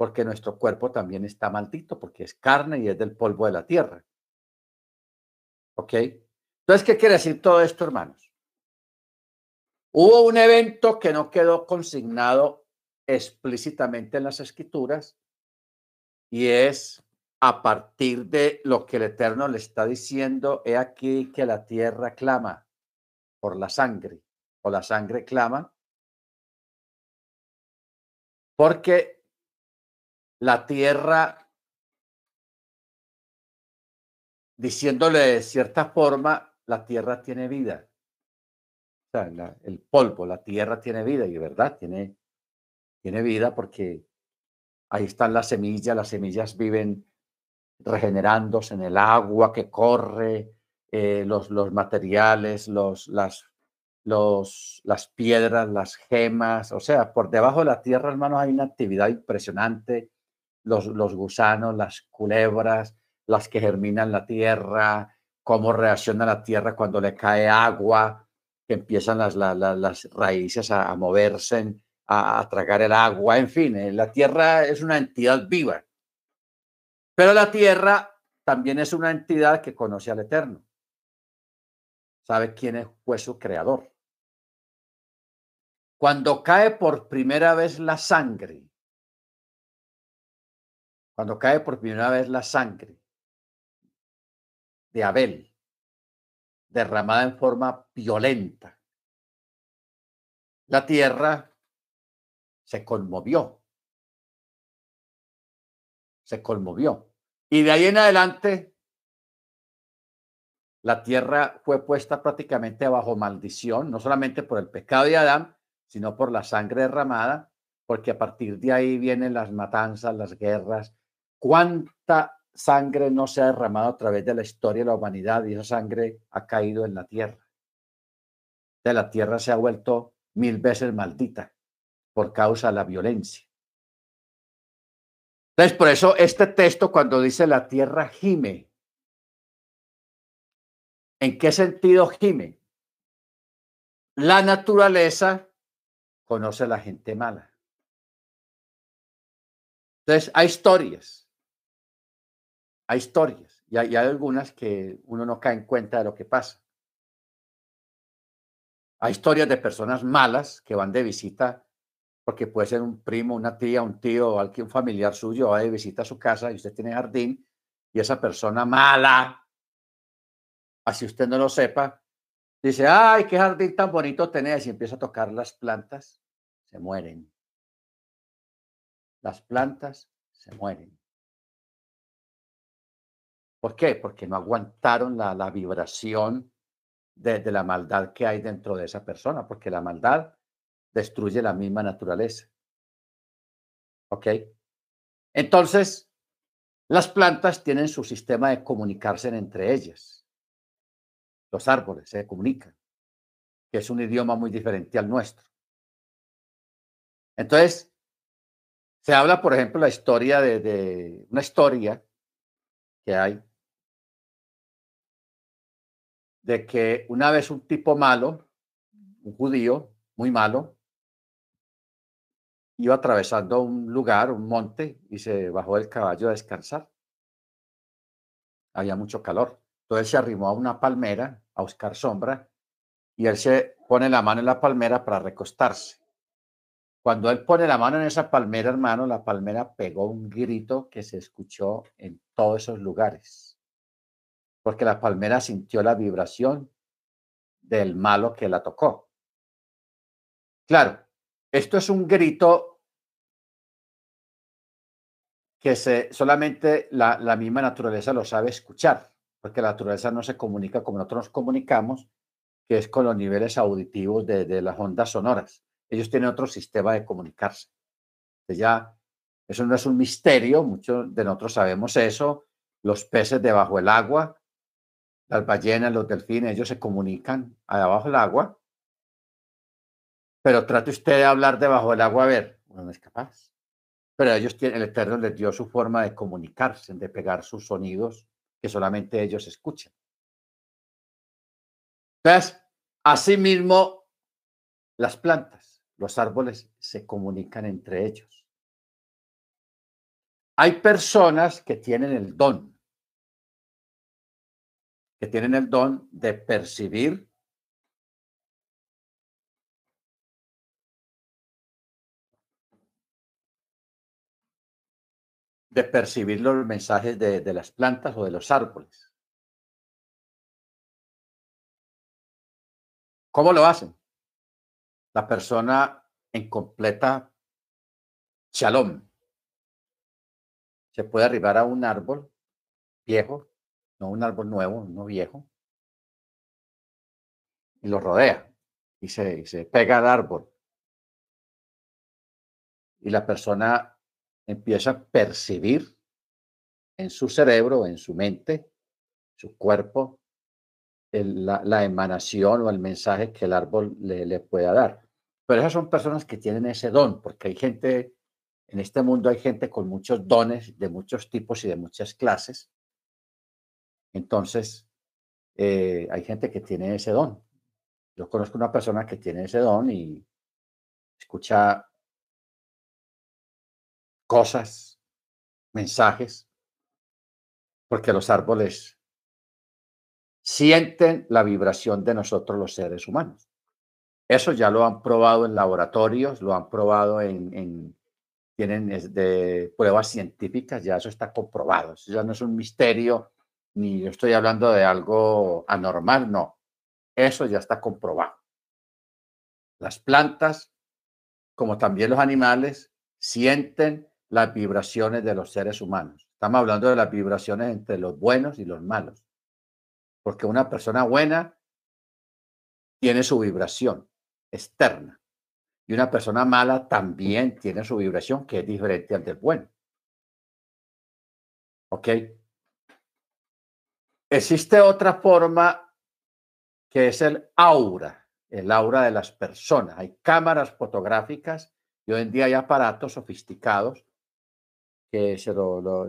porque nuestro cuerpo también está maldito, porque es carne y es del polvo de la tierra. ¿Ok? Entonces, ¿qué quiere decir todo esto, hermanos? Hubo un evento que no quedó consignado explícitamente en las escrituras y es a partir de lo que el Eterno le está diciendo, he aquí que la tierra clama por la sangre, o la sangre clama, porque la tierra, diciéndole de cierta forma, la tierra tiene vida. El polvo, la tierra tiene vida y verdad tiene, tiene vida porque ahí están las semillas, las semillas viven regenerándose en el agua que corre, eh, los, los materiales, los, las, los, las piedras, las gemas, o sea, por debajo de la tierra, hermanos, hay una actividad impresionante. Los, gusanos, las culebras, las que germinan la tierra, cómo reacciona la tierra cuando le cae agua, que empiezan las, las, raíces a, moverse, a, tragar el agua, en fin, eh, la tierra es una entidad viva. Pero la tierra también es una entidad que conoce al Eterno. Sabe quién fue su creador. Cuando cae por primera vez la sangre cuando cae por primera vez la sangre de Abel, derramada en forma violenta, la tierra se conmovió. Se conmovió. Y de ahí en adelante, la tierra fue puesta prácticamente bajo maldición, no solamente por el pecado de Adán, sino por la sangre derramada, porque a partir de ahí vienen las matanzas, las guerras, ¿Cuánta sangre no se ha derramado a través de la historia de la humanidad y esa sangre ha caído en la tierra? De la tierra se ha vuelto mil veces maldita por causa de la violencia. Entonces, por eso este texto cuando dice la tierra gime, ¿en qué sentido gime? La naturaleza conoce a la gente mala. Entonces, hay historias. Hay historias. Y hay, algunas que uno no cae en cuenta de lo que pasa. Hay historias de personas malas que van de visita, porque puede ser un primo, una tía, un tío alguien familiar suyo, va de visita a su casa y usted tiene jardín y esa persona mala, así usted no lo sepa, dice, ay, qué jardín tan bonito tenés y empieza a tocar las plantas, se mueren. Las plantas se mueren. ¿Por qué? Porque no aguantaron la, la vibración de la maldad que hay dentro de esa persona, porque la maldad destruye la misma naturaleza. ¿Ok? Entonces, las plantas tienen su sistema de comunicarse entre ellas. Los árboles se comunican, que es un idioma muy diferente al nuestro. Entonces, se habla, por ejemplo, la historia de, de una historia que hay de que una vez un tipo malo, un judío muy malo, iba atravesando un lugar, un monte, y se bajó del caballo a descansar. Había mucho calor. Entonces se arrimó a una palmera a buscar sombra y él se pone la mano en la palmera para recostarse. Cuando él pone la mano en esa palmera, hermano, la palmera pegó un grito que se escuchó en todos esos lugares porque la palmera sintió la vibración del malo que la tocó. Claro, esto es un grito que se, solamente la, misma naturaleza lo sabe escuchar, porque la naturaleza no se comunica como nosotros nos comunicamos, que es con los niveles auditivos de, de las ondas sonoras. Ellos tienen otro sistema de comunicarse. Ya, eso no es un misterio, muchos de nosotros sabemos eso. Los peces debajo del agua las ballenas, los delfines, ellos se comunican abajo del agua, pero trate usted de hablar debajo del agua a ver, uno no es capaz. Pero ellos tienen, el Eterno les dio su forma de comunicarse, de pegar sus sonidos que solamente ellos escuchan. Entonces, asimismo, las plantas, los árboles se comunican entre ellos. Hay personas que tienen el don que tienen el don de percibir de percibir los mensajes de, de, las plantas o de los árboles. ¿Cómo lo hacen? La persona en completa shalom. Se puede arribar a un árbol viejo no un árbol nuevo, no viejo, y lo rodea y se, se pega al árbol. Y la persona empieza a percibir en su cerebro, en su mente, su cuerpo, la, la, emanación o el mensaje que el árbol le, le pueda dar. Pero esas son personas que tienen ese don, porque hay gente, en este mundo hay gente con muchos dones de muchos tipos y de muchas clases, entonces, eh, hay gente que tiene ese don. Yo conozco una persona que tiene ese don y escucha cosas, mensajes, porque los árboles sienten la vibración de nosotros los seres humanos. Eso ya lo han probado en laboratorios, lo han probado en, en tienen de pruebas científicas, ya eso está comprobado. Eso ya no es un misterio ni yo estoy hablando de algo anormal, no. Eso ya está comprobado. Las plantas, como también los animales, sienten las vibraciones de los seres humanos. Estamos hablando de las vibraciones entre los buenos y los malos. Porque una persona buena tiene su vibración externa. Y una persona mala también tiene su vibración que es diferente al del bueno. ¿Ok? Existe otra forma que es el aura. el aura de las personas. Hay cámaras fotográficas y hoy en día hay aparatos sofisticados que se lo,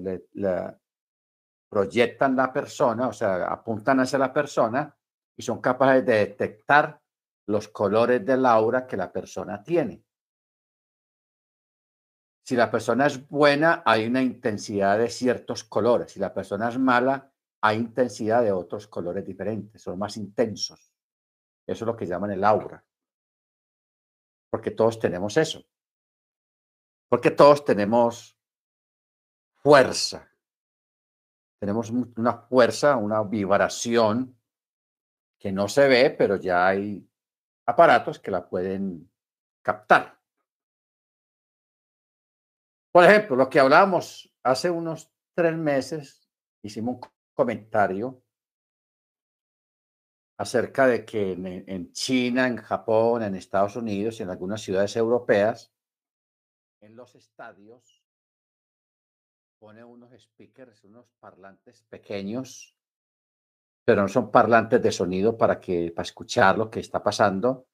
proyectan la persona, o sea, apuntan hacia la persona y son capaces de detectar los colores del aura que la persona tiene. Si la persona es buena, hay una intensidad de ciertos colores. Si la persona es mala, hay intensidad de otros colores diferentes, son más intensos. Eso es lo que llaman el aura. Porque todos tenemos eso. Porque todos tenemos fuerza. Tenemos una fuerza, una vibración que no se ve, pero ya hay aparatos que la pueden captar. Por ejemplo, lo que hablábamos hace unos tres meses, hicimos un comentario acerca de que en, China, en Japón, en Estados Unidos y en algunas ciudades europeas, en los estadios, pone unos speakers, unos parlantes pequeños, pero no son parlantes de sonido para, que, para escuchar lo que está pasando,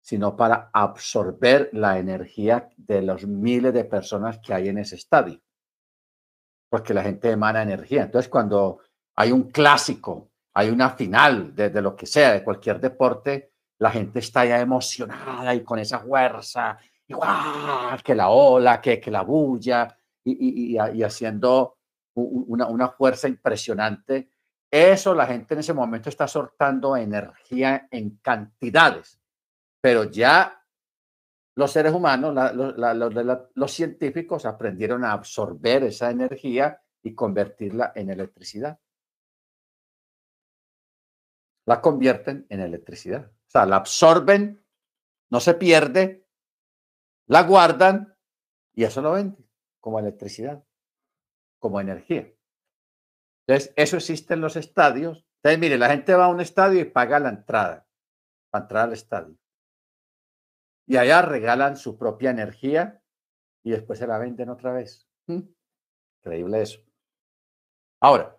sino para absorber la energía de los miles de personas que hay en ese estadio. Porque la gente emana energía. Entonces, cuando hay un clásico, hay una final de, lo que sea, de cualquier deporte, la gente está ya emocionada y con esa fuerza, igual que la ola, que, que la bulla, y, haciendo una, una fuerza impresionante. Eso la gente en ese momento está soltando energía en cantidades pero ya los seres humanos, los, científicos aprendieron a absorber esa energía y convertirla en electricidad. La convierten en electricidad. O sea, la absorben, no se pierde, la guardan y eso lo venden como electricidad, como energía. Entonces, eso existe en los estadios. Entonces, mire, la gente va a un estadio y paga la entrada para entrar al estadio y allá regalan su propia energía y después se la venden otra vez. Mm, increíble eso. Ahora,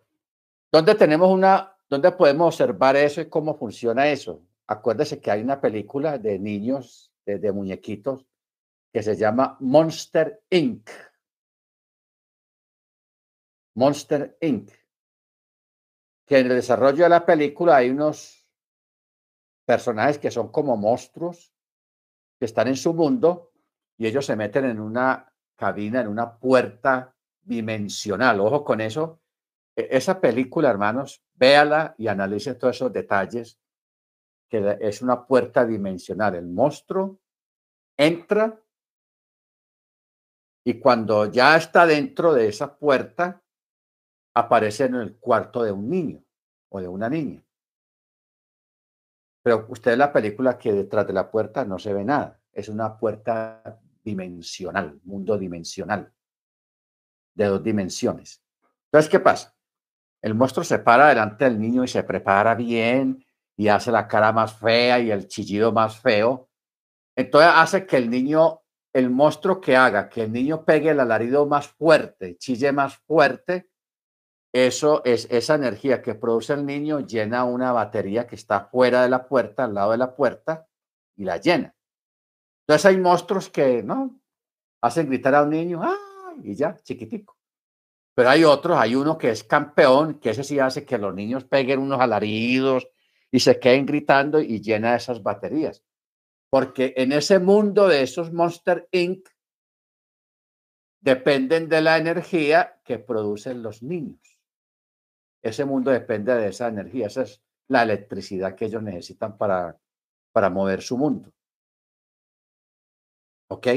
¿dónde tenemos una, dónde podemos observar eso y cómo funciona eso? Acuérdese que hay una película de niños, de, muñequitos, que se llama Monster Inc. Monster Inc. Que en el desarrollo de la película hay unos personajes que son como monstruos que están en su mundo y ellos se meten en una cabina, en una puerta dimensional. Ojo con eso. E, esa película, hermanos, véala y analice todos esos detalles, que es una puerta dimensional. El monstruo entra y cuando ya está dentro de esa puerta, aparece en el cuarto de un niño o de una niña. Pero usted la película que detrás de la puerta no se ve nada. Es una puerta dimensional, mundo dimensional, de dos dimensiones. Entonces, ¿qué pasa? El monstruo se para delante del niño y se prepara bien y hace la cara más fea y el chillido más feo. Entonces hace que el niño, el monstruo que haga, que el niño pegue el alarido más fuerte, chille más fuerte, eso es esa energía que produce el niño llena una batería que está fuera de la puerta, al lado de la puerta, y la llena. Entonces hay monstruos que, ¿no? Hacen gritar a un niño, ¡ah! Y ya, chiquitico. Pero hay otros, hay uno que es campeón, que ese sí hace que los niños peguen unos alaridos y se queden gritando y llena esas baterías. Porque en ese mundo de esos Monster Inc. dependen de la energía que producen los niños. Ese mundo depende de esa energía, esa es la electricidad que ellos necesitan para, para mover su mundo. ¿Ok?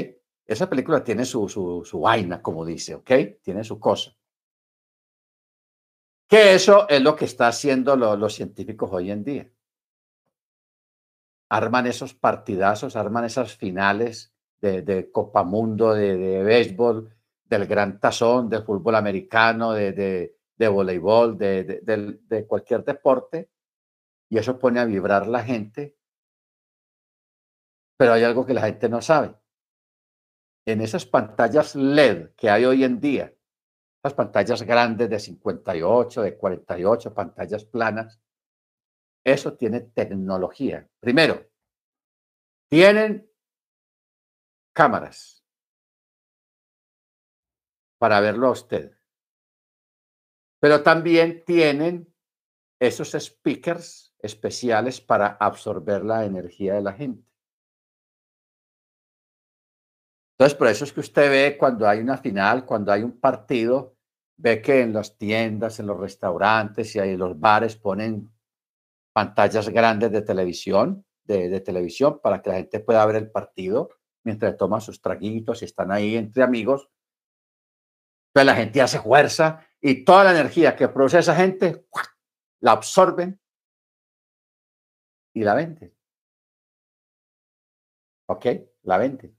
Esa película tiene su, su, vaina, como dice, ¿ok? Tiene su cosa. Que eso es lo que está haciendo los científicos hoy en día. Arman esos partidazos, arman esas finales de, Copa Mundo, de, de béisbol, del Gran Tazón, del fútbol americano, de voleibol, de, de, cualquier deporte, y eso pone a vibrar la gente. Pero hay algo que la gente no sabe. En esas pantallas LED que hay hoy en día, las pantallas grandes de 58, de 48, pantallas planas, eso tiene tecnología. Primero, Tienen cámaras para verlo a usted. Pero también tienen esos speakers especiales para absorber la energía de la gente. Entonces, por eso es que usted ve cuando hay una final, cuando hay un partido, ve que en las tiendas, en los restaurantes y en los bares ponen pantallas grandes de televisión, de, televisión, para que la gente pueda ver el partido mientras toma sus traguitos y están ahí entre amigos. Entonces la gente hace fuerza y toda la energía que produce esa gente la absorben y la venden. ¿Ok? La venden.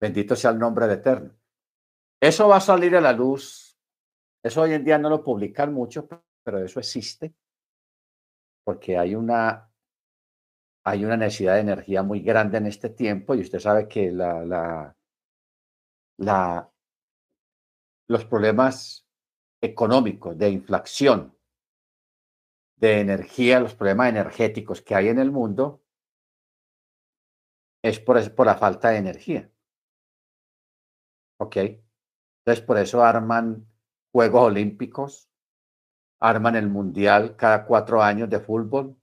Bendito sea el nombre del Eterno. Eso va a salir a la luz. Eso hoy en día no lo publican mucho, pero eso existe. Porque hay una, hay una necesidad de energía muy grande en este tiempo y usted sabe que la, la, la, los problemas económicos de inflación, de energía, los problemas energéticos que hay en el mundo, es por, por la falta de energía. ¿Ok? Entonces, por eso arman Juegos Olímpicos, arman el Mundial cada cuatro años de fútbol,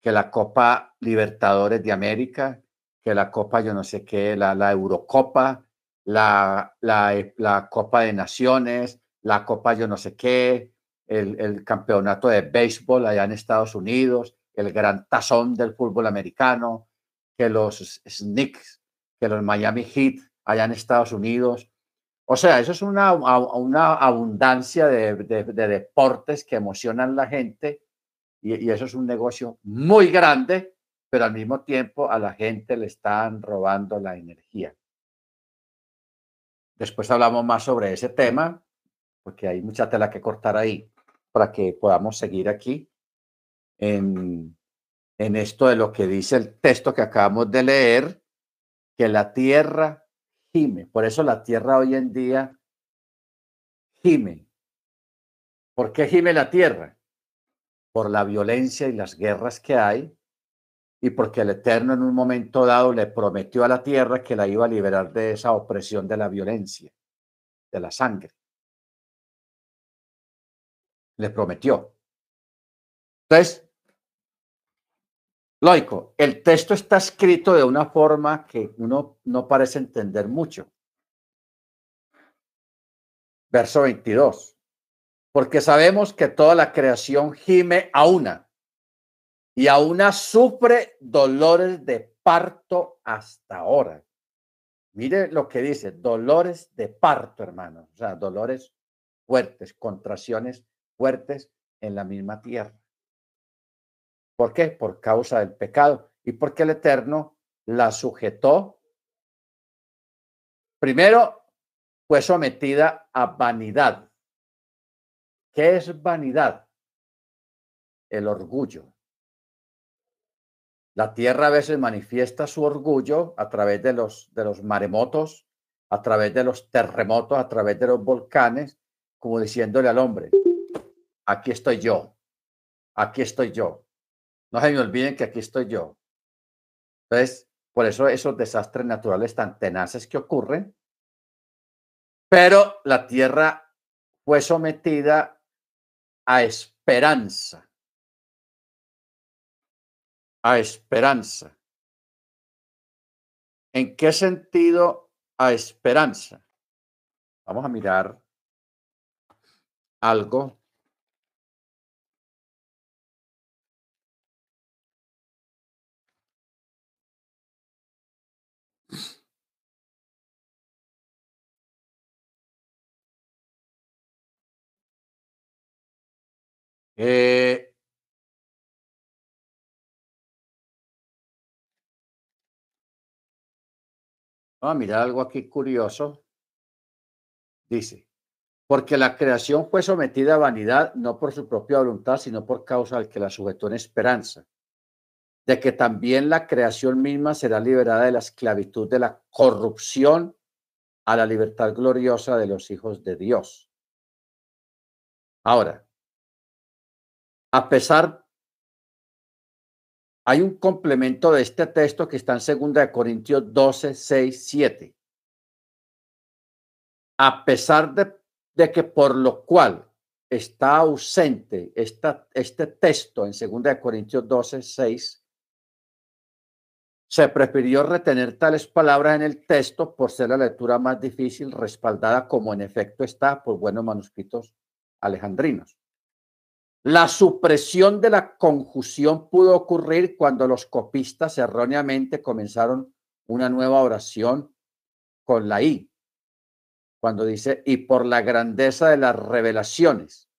que la Copa Libertadores de América, que la Copa yo no sé qué, la, la Eurocopa, la, la, la, Copa de Naciones, la Copa yo no sé qué, el, el campeonato de béisbol allá en Estados Unidos, el gran tazón del fútbol americano, que los Snicks, que los Miami Heat allá en Estados Unidos. O sea, eso es una, una abundancia de, deportes que emocionan a la gente y, eso es un negocio muy grande, pero al mismo tiempo a la gente le están robando la energía. Después hablamos más sobre ese tema, porque hay mucha tela que cortar ahí para que podamos seguir aquí en, en esto de lo que dice el texto que acabamos de leer, que la tierra gime. Por eso la tierra hoy en día gime. ¿Por qué gime la tierra? Por la violencia y las guerras que hay y porque el Eterno en un momento dado le prometió a la tierra que la iba a liberar de esa opresión de la violencia, de la sangre. Le prometió. Entonces, Loico, el texto está escrito de una forma que uno no parece entender mucho. Verso 22. Porque sabemos que toda la creación gime a una y a una sufre dolores de parto hasta ahora. Mire lo que dice, dolores de parto, hermano. O sea, dolores fuertes, contracciones fuertes en la misma tierra. ¿Por qué? Por causa del pecado y porque el Eterno la sujetó. Primero, fue sometida a vanidad. ¿Qué es vanidad? El orgullo. La tierra a veces manifiesta su orgullo a través de los, de los maremotos, a través de los terremotos, a través de los volcanes, como diciéndole al hombre, aquí estoy yo, aquí estoy yo. No se me olviden que aquí estoy yo. Entonces, por eso esos desastres naturales tan tenaces que ocurren. Pero la tierra fue sometida a esperanza. A esperanza. ¿En qué sentido a esperanza? Vamos a mirar algo Eh, vamos a mirar algo aquí curioso. Dice, porque la creación fue sometida a vanidad no por su propia voluntad, sino por causa del que la sujetó en esperanza, de que también la creación misma será liberada de la esclavitud de la corrupción a la libertad gloriosa de los hijos de Dios. Ahora, a pesar, hay un complemento de este texto que está en 2 Corintios 12, 6, 7. A pesar de, de que por lo cual está ausente esta, este texto en 2 Corintios 12, 6, se prefirió retener tales palabras en el texto por ser la lectura más difícil, respaldada como en efecto está por buenos manuscritos alejandrinos. La supresión de la conjunción pudo ocurrir cuando los copistas erróneamente comenzaron una nueva oración con la I, cuando dice, y por la grandeza de las revelaciones,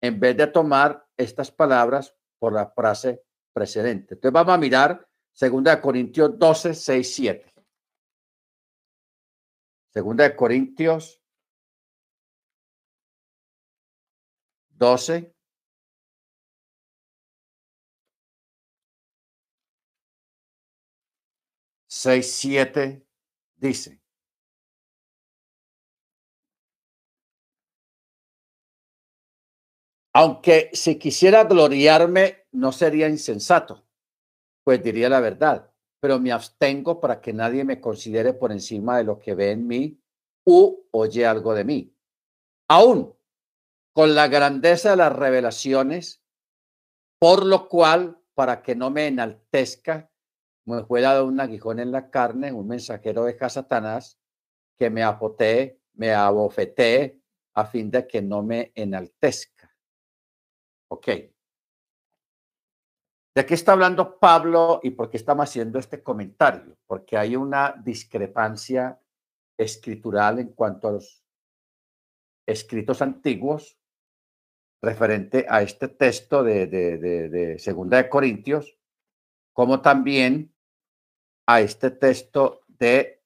en vez de tomar estas palabras por la frase precedente. Entonces vamos a mirar 2 Corintios 12, 6, 7. Segunda de Corintios 12, 6, 7 dice. Aunque si quisiera gloriarme, no sería insensato, pues diría la verdad, pero me abstengo para que nadie me considere por encima de lo que ve en mí u oye algo de mí. Aún con la grandeza de las revelaciones, por lo cual, para que no me enaltezca, me fue dado un aguijón en la carne, un mensajero de Satanás que me apoté, me abofeté a fin de que no me enaltezca. Ok. ¿De qué está hablando Pablo y por qué estamos haciendo este comentario? Porque hay una discrepancia escritural en cuanto a los escritos antiguos referente a este texto de, de, de, de Segunda de Corintios, como también a este texto de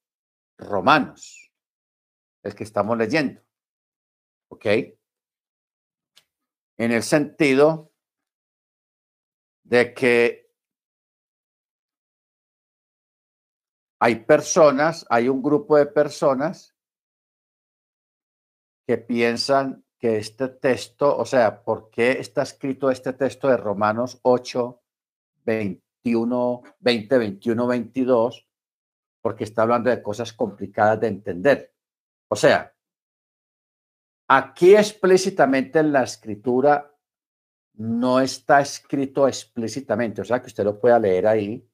Romanos, el que estamos leyendo. ¿Ok? En el sentido de que hay personas, hay un grupo de personas que piensan que este texto, o sea, ¿por qué está escrito este texto de Romanos 8, 20? 21, 20, 21, 22, porque está hablando de cosas complicadas de entender. O sea, aquí explícitamente en la escritura no está escrito explícitamente, o sea que usted lo pueda leer ahí,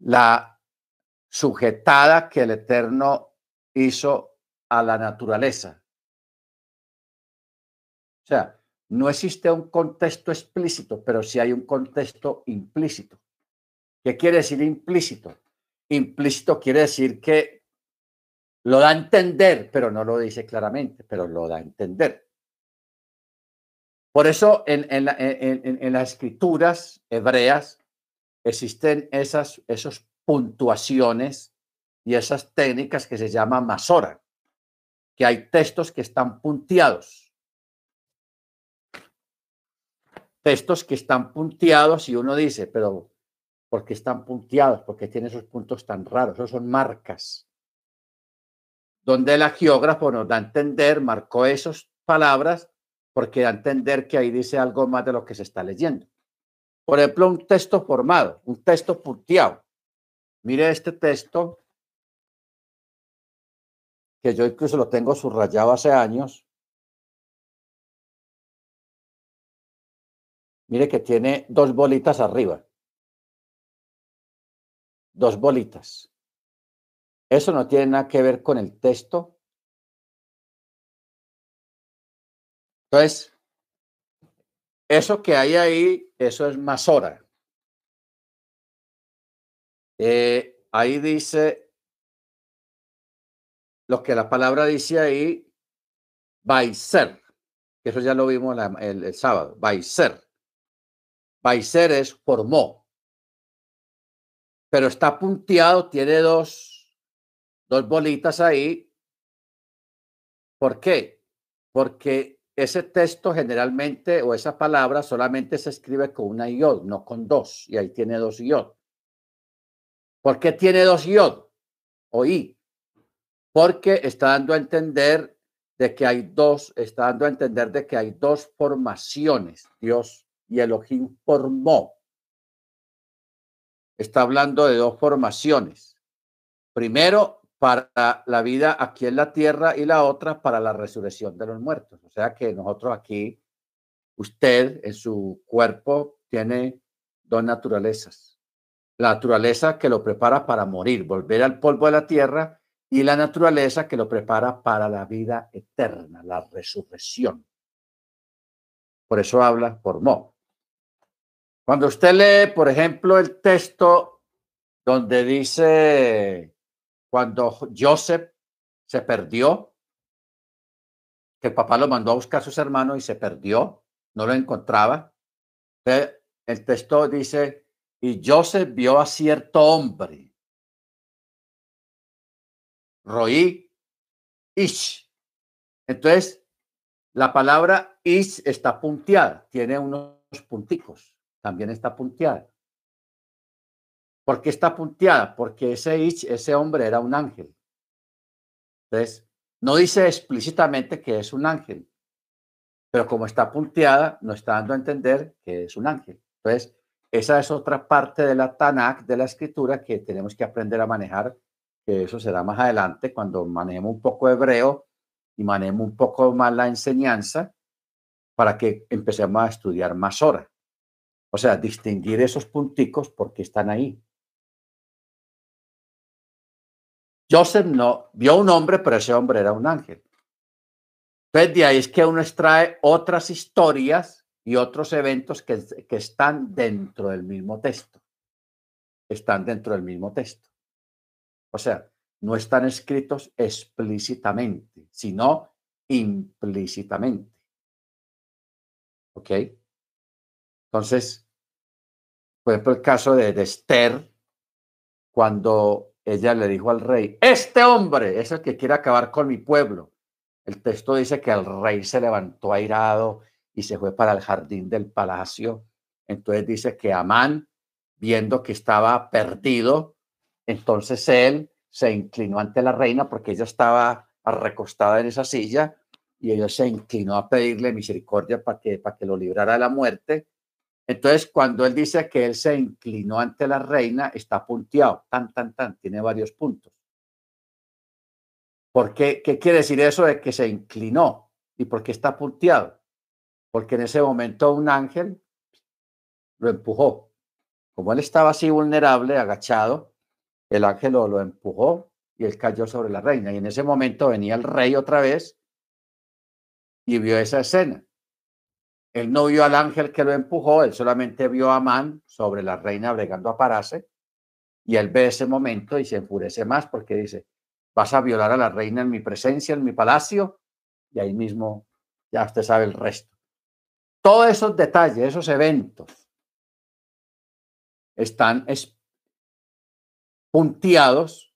la sujetada que el Eterno hizo a la naturaleza. O sea, no existe un contexto explícito, pero sí hay un contexto implícito. ¿Qué quiere decir implícito? Implícito quiere decir que lo da a entender, pero no lo dice claramente, pero lo da a entender. Por eso en, en, las escrituras hebreas existen esas esos puntuaciones y esas técnicas que se llaman masora, que hay textos que están punteados textos que están punteados y uno dice, pero ¿por qué están punteados? porque tiene esos puntos tan raros? Esos son marcas. Donde el geógrafo nos da a entender, marcó esas palabras porque da a entender que ahí dice algo más de lo que se está leyendo. Por ejemplo, un texto formado, un texto punteado. Mire este texto, que yo incluso lo tengo subrayado hace años, Mire que tiene dos bolitas arriba. Dos bolitas. Eso no tiene nada que ver con el texto. Entonces, eso que hay ahí, eso es masora. Eh, ahí dice, lo que la palabra dice ahí, ser. Eso ya lo vimos el, el sábado, ser. Baiceres formó, pero está punteado, tiene dos, dos bolitas ahí. ¿Por qué? Porque ese texto generalmente o esa palabra solamente se escribe con una iod, no con dos, y ahí tiene dos iod. ¿Por qué tiene dos iod o i? Porque está dando a entender de que hay dos, está dando a entender de que hay dos formaciones. Dios y Elohim formó. está hablando de dos formaciones. Primero, para la vida aquí en la tierra y la otra para la resurrección de los muertos. O sea que nosotros aquí, usted en su cuerpo tiene dos naturalezas. La naturaleza que lo prepara para morir, volver al polvo de la tierra, y la naturaleza que lo prepara para la vida eterna, la resurrección. Por eso habla por Mo. Cuando usted lee, por ejemplo, el texto donde dice, cuando Joseph se perdió, que papá lo mandó a buscar a sus hermanos y se perdió, no lo encontraba. El texto dice, y Joseph vio a cierto hombre, Roí, Ish. Entonces, la palabra Ish está punteada, tiene unos punticos también está punteada. ¿Por qué está punteada? Porque ese ese hombre era un ángel. Entonces, no dice explícitamente que es un ángel, pero como está punteada, nos está dando a entender que es un ángel. Entonces, esa es otra parte de la Tanakh, de la escritura, que tenemos que aprender a manejar, que eso será más adelante, cuando manejemos un poco hebreo y manejemos un poco más la enseñanza, para que empecemos a estudiar más horas. O sea, distinguir esos punticos porque están ahí. Joseph no vio un hombre, pero ese hombre era un ángel. Entonces, de ahí es que uno extrae otras historias y otros eventos que, que están dentro del mismo texto. Están dentro del mismo texto. O sea, no están escritos explícitamente, sino implícitamente. ¿Ok? Entonces, por ejemplo, el caso de, Esther, cuando ella le dijo al rey, este hombre es el que quiere acabar con mi pueblo. El texto dice que el rey se levantó airado y se fue para el jardín del palacio. Entonces dice que Amán, viendo que estaba perdido, entonces él se inclinó ante la reina porque ella estaba recostada en esa silla y ella se inclinó a pedirle misericordia para que, para que lo librara de la muerte. Entonces, cuando él dice que él se inclinó ante la reina, está punteado, tan, tan, tan, tiene varios puntos. ¿Por qué? ¿Qué quiere decir eso de que se inclinó? ¿Y por qué está punteado? Porque en ese momento un ángel lo empujó. Como él estaba así vulnerable, agachado, el ángel lo, lo empujó y él cayó sobre la reina. Y en ese momento venía el rey otra vez y vio esa escena. Él no vio al ángel que lo empujó, él solamente vio a Amán sobre la reina bregando a pararse. Y él ve ese momento y se enfurece más porque dice, vas a violar a la reina en mi presencia, en mi palacio. Y ahí mismo ya usted sabe el resto. Todos esos detalles, esos eventos, están punteados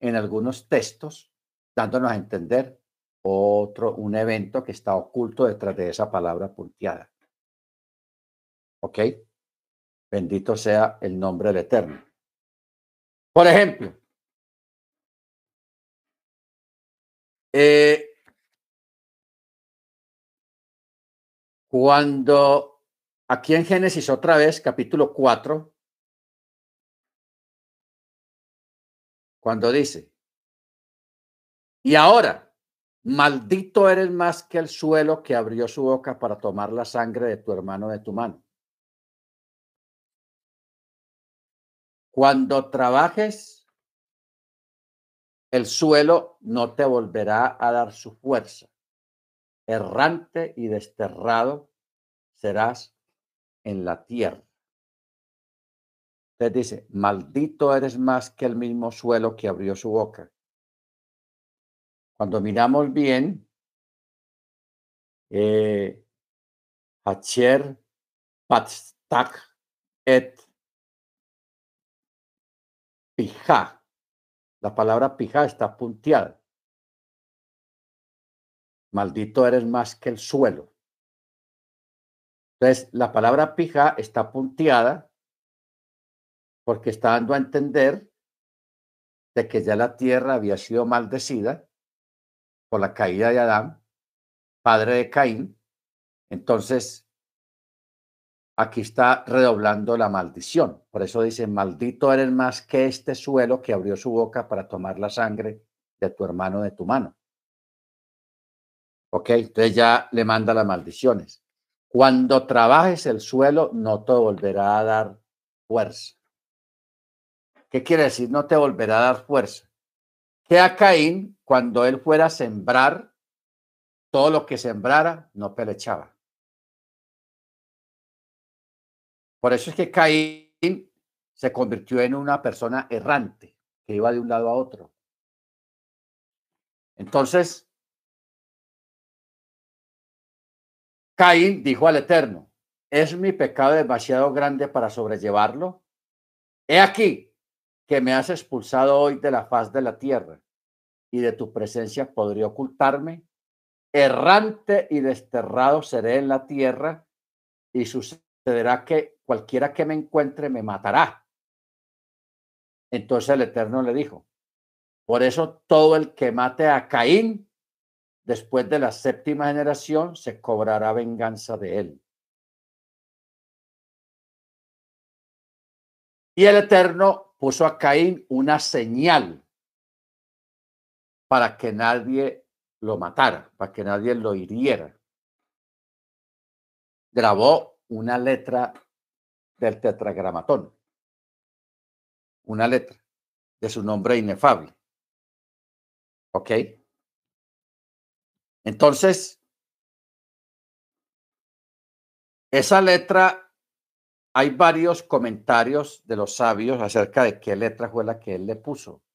en algunos textos, dándonos a entender otro, un evento que está oculto detrás de esa palabra punteada. ¿Ok? Bendito sea el nombre del Eterno. Por ejemplo, eh, cuando aquí en Génesis otra vez, capítulo 4, cuando dice, y ahora, Maldito eres más que el suelo que abrió su boca para tomar la sangre de tu hermano de tu mano. Cuando trabajes, el suelo no te volverá a dar su fuerza. Errante y desterrado serás en la tierra. Entonces dice, maldito eres más que el mismo suelo que abrió su boca cuando miramos bien, eh, Hacher, Patstak, et Pija. La palabra pija está punteada. Maldito eres más que el suelo. Entonces, la palabra pija está punteada porque está dando a entender de que ya la tierra había sido maldecida por la caída de Adán, padre de Caín. Entonces, aquí está redoblando la maldición. Por eso dice, maldito eres más que este suelo que abrió su boca para tomar la sangre de tu hermano de tu mano. Ok, entonces ya le manda las maldiciones. Cuando trabajes el suelo, no te volverá a dar fuerza. ¿Qué quiere decir? No te volverá a dar fuerza. Que a Caín, cuando él fuera a sembrar, todo lo que sembrara no pelechaba. Por eso es que Caín se convirtió en una persona errante, que iba de un lado a otro. Entonces, Caín dijo al Eterno, ¿es mi pecado demasiado grande para sobrellevarlo? He aquí que me has expulsado hoy de la faz de la tierra y de tu presencia podría ocultarme. Errante y desterrado seré en la tierra y sucederá que cualquiera que me encuentre me matará. Entonces el Eterno le dijo, por eso todo el que mate a Caín después de la séptima generación se cobrará venganza de él. Y el Eterno puso a Caín una señal para que nadie lo matara, para que nadie lo hiriera. Grabó una letra del tetragramatón, una letra de su nombre inefable. ¿Ok? Entonces, esa letra, hay varios comentarios de los sabios acerca de qué letra fue la que él le puso.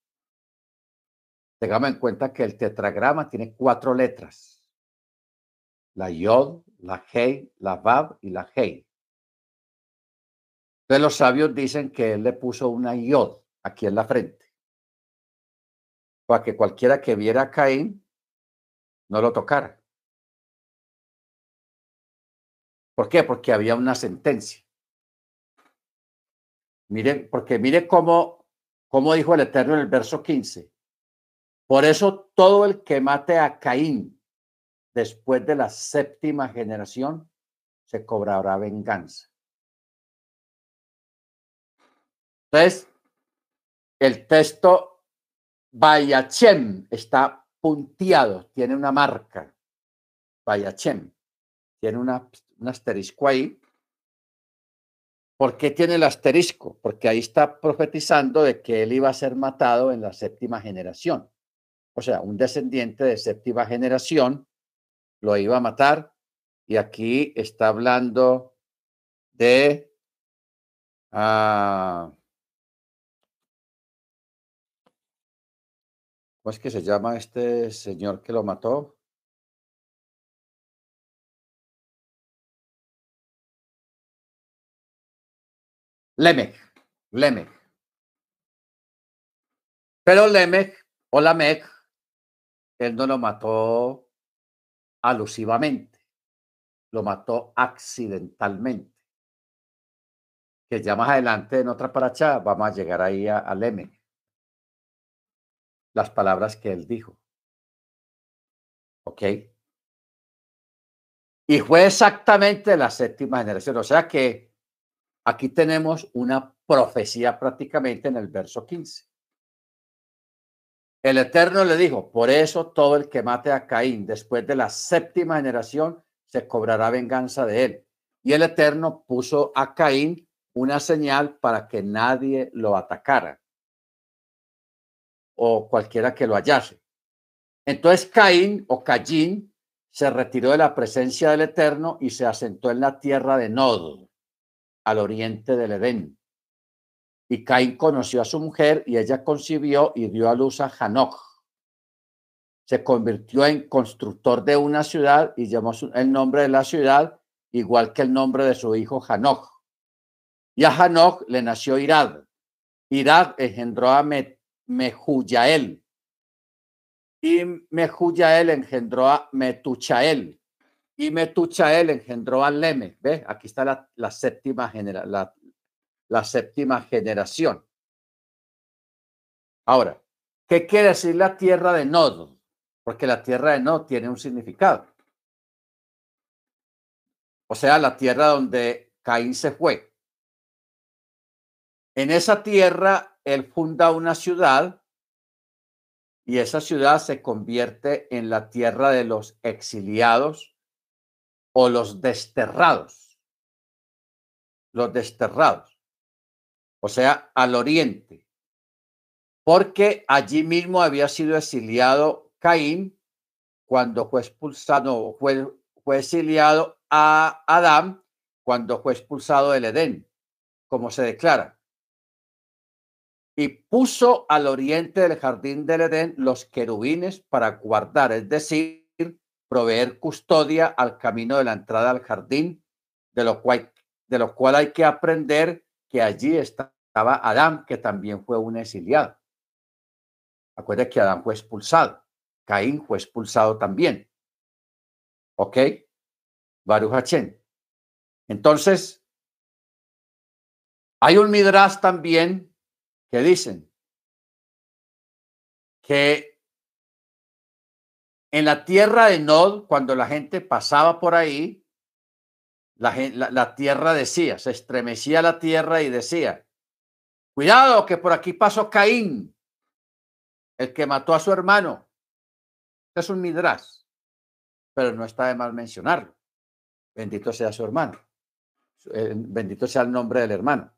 Tengamos en cuenta que el tetragrama tiene cuatro letras. La Yod, la Hei, la Vav y la Hei. Entonces los sabios dicen que él le puso una Yod aquí en la frente. Para que cualquiera que viera a Caín no lo tocara. ¿Por qué? Porque había una sentencia. Miren, porque mire cómo, cómo dijo el Eterno en el verso 15. Por eso todo el que mate a Caín después de la séptima generación se cobrará venganza. Entonces, el texto Bayachem está punteado, tiene una marca, Bayachem, tiene una, un asterisco ahí. ¿Por qué tiene el asterisco? Porque ahí está profetizando de que él iba a ser matado en la séptima generación. O sea, un descendiente de séptima generación lo iba a matar. Y aquí está hablando de... Uh, ¿Cómo es que se llama este señor que lo mató? Lemech, Lemech. Pero Lemech o Lamech, él no lo mató alusivamente, lo mató accidentalmente. Que ya más adelante en otra paracha vamos a llegar ahí a, a Lemech las palabras que él dijo. ¿Ok? Y fue exactamente la séptima generación. O sea que aquí tenemos una profecía prácticamente en el verso 15. El Eterno le dijo, por eso todo el que mate a Caín después de la séptima generación se cobrará venganza de él. Y el Eterno puso a Caín una señal para que nadie lo atacara o cualquiera que lo hallase. Entonces Caín o Caín se retiró de la presencia del Eterno y se asentó en la tierra de Nod, al oriente del Edén. Y Caín conoció a su mujer y ella concibió y dio a luz a Hanoch. Se convirtió en constructor de una ciudad y llamó el nombre de la ciudad igual que el nombre de su hijo Hanoch. Y a Hanoch le nació Irad. Irad engendró a Mehuyael. Y Mehuyael engendró a Metuchael. Y Metuchael engendró a Leme. ¿Ve? Aquí está la, séptima genera, la, la séptima generación. Ahora, ¿qué quiere decir la tierra de Nod? Porque la tierra de Nod tiene un significado. O sea, la tierra donde Caín se fue. En esa tierra, él funda una ciudad y esa ciudad se convierte en la tierra de los exiliados o los desterrados. Los desterrados. O sea, al oriente. Porque allí mismo había sido exiliado Caín cuando fue expulsado, fue, fue exiliado a Adán cuando fue expulsado del Edén, como se declara. Y puso al oriente del jardín del Edén los querubines para guardar, es decir, proveer custodia al camino de la entrada al jardín, de lo cual, de lo cual hay que aprender que allí estaba Adán, que también fue un exiliado. Acuérdense que Adán fue expulsado. Caín fue expulsado también. ¿Ok? Baruch Entonces, hay un Midrash también que dicen que en la tierra de Nod, cuando la gente pasaba por ahí, la, la, tierra decía, se estremecía la tierra y decía, cuidado que por aquí pasó Caín, el que mató a su hermano. Es un Midrash, pero no está de mal mencionarlo. Bendito sea su hermano. Eh, bendito sea el nombre del hermano,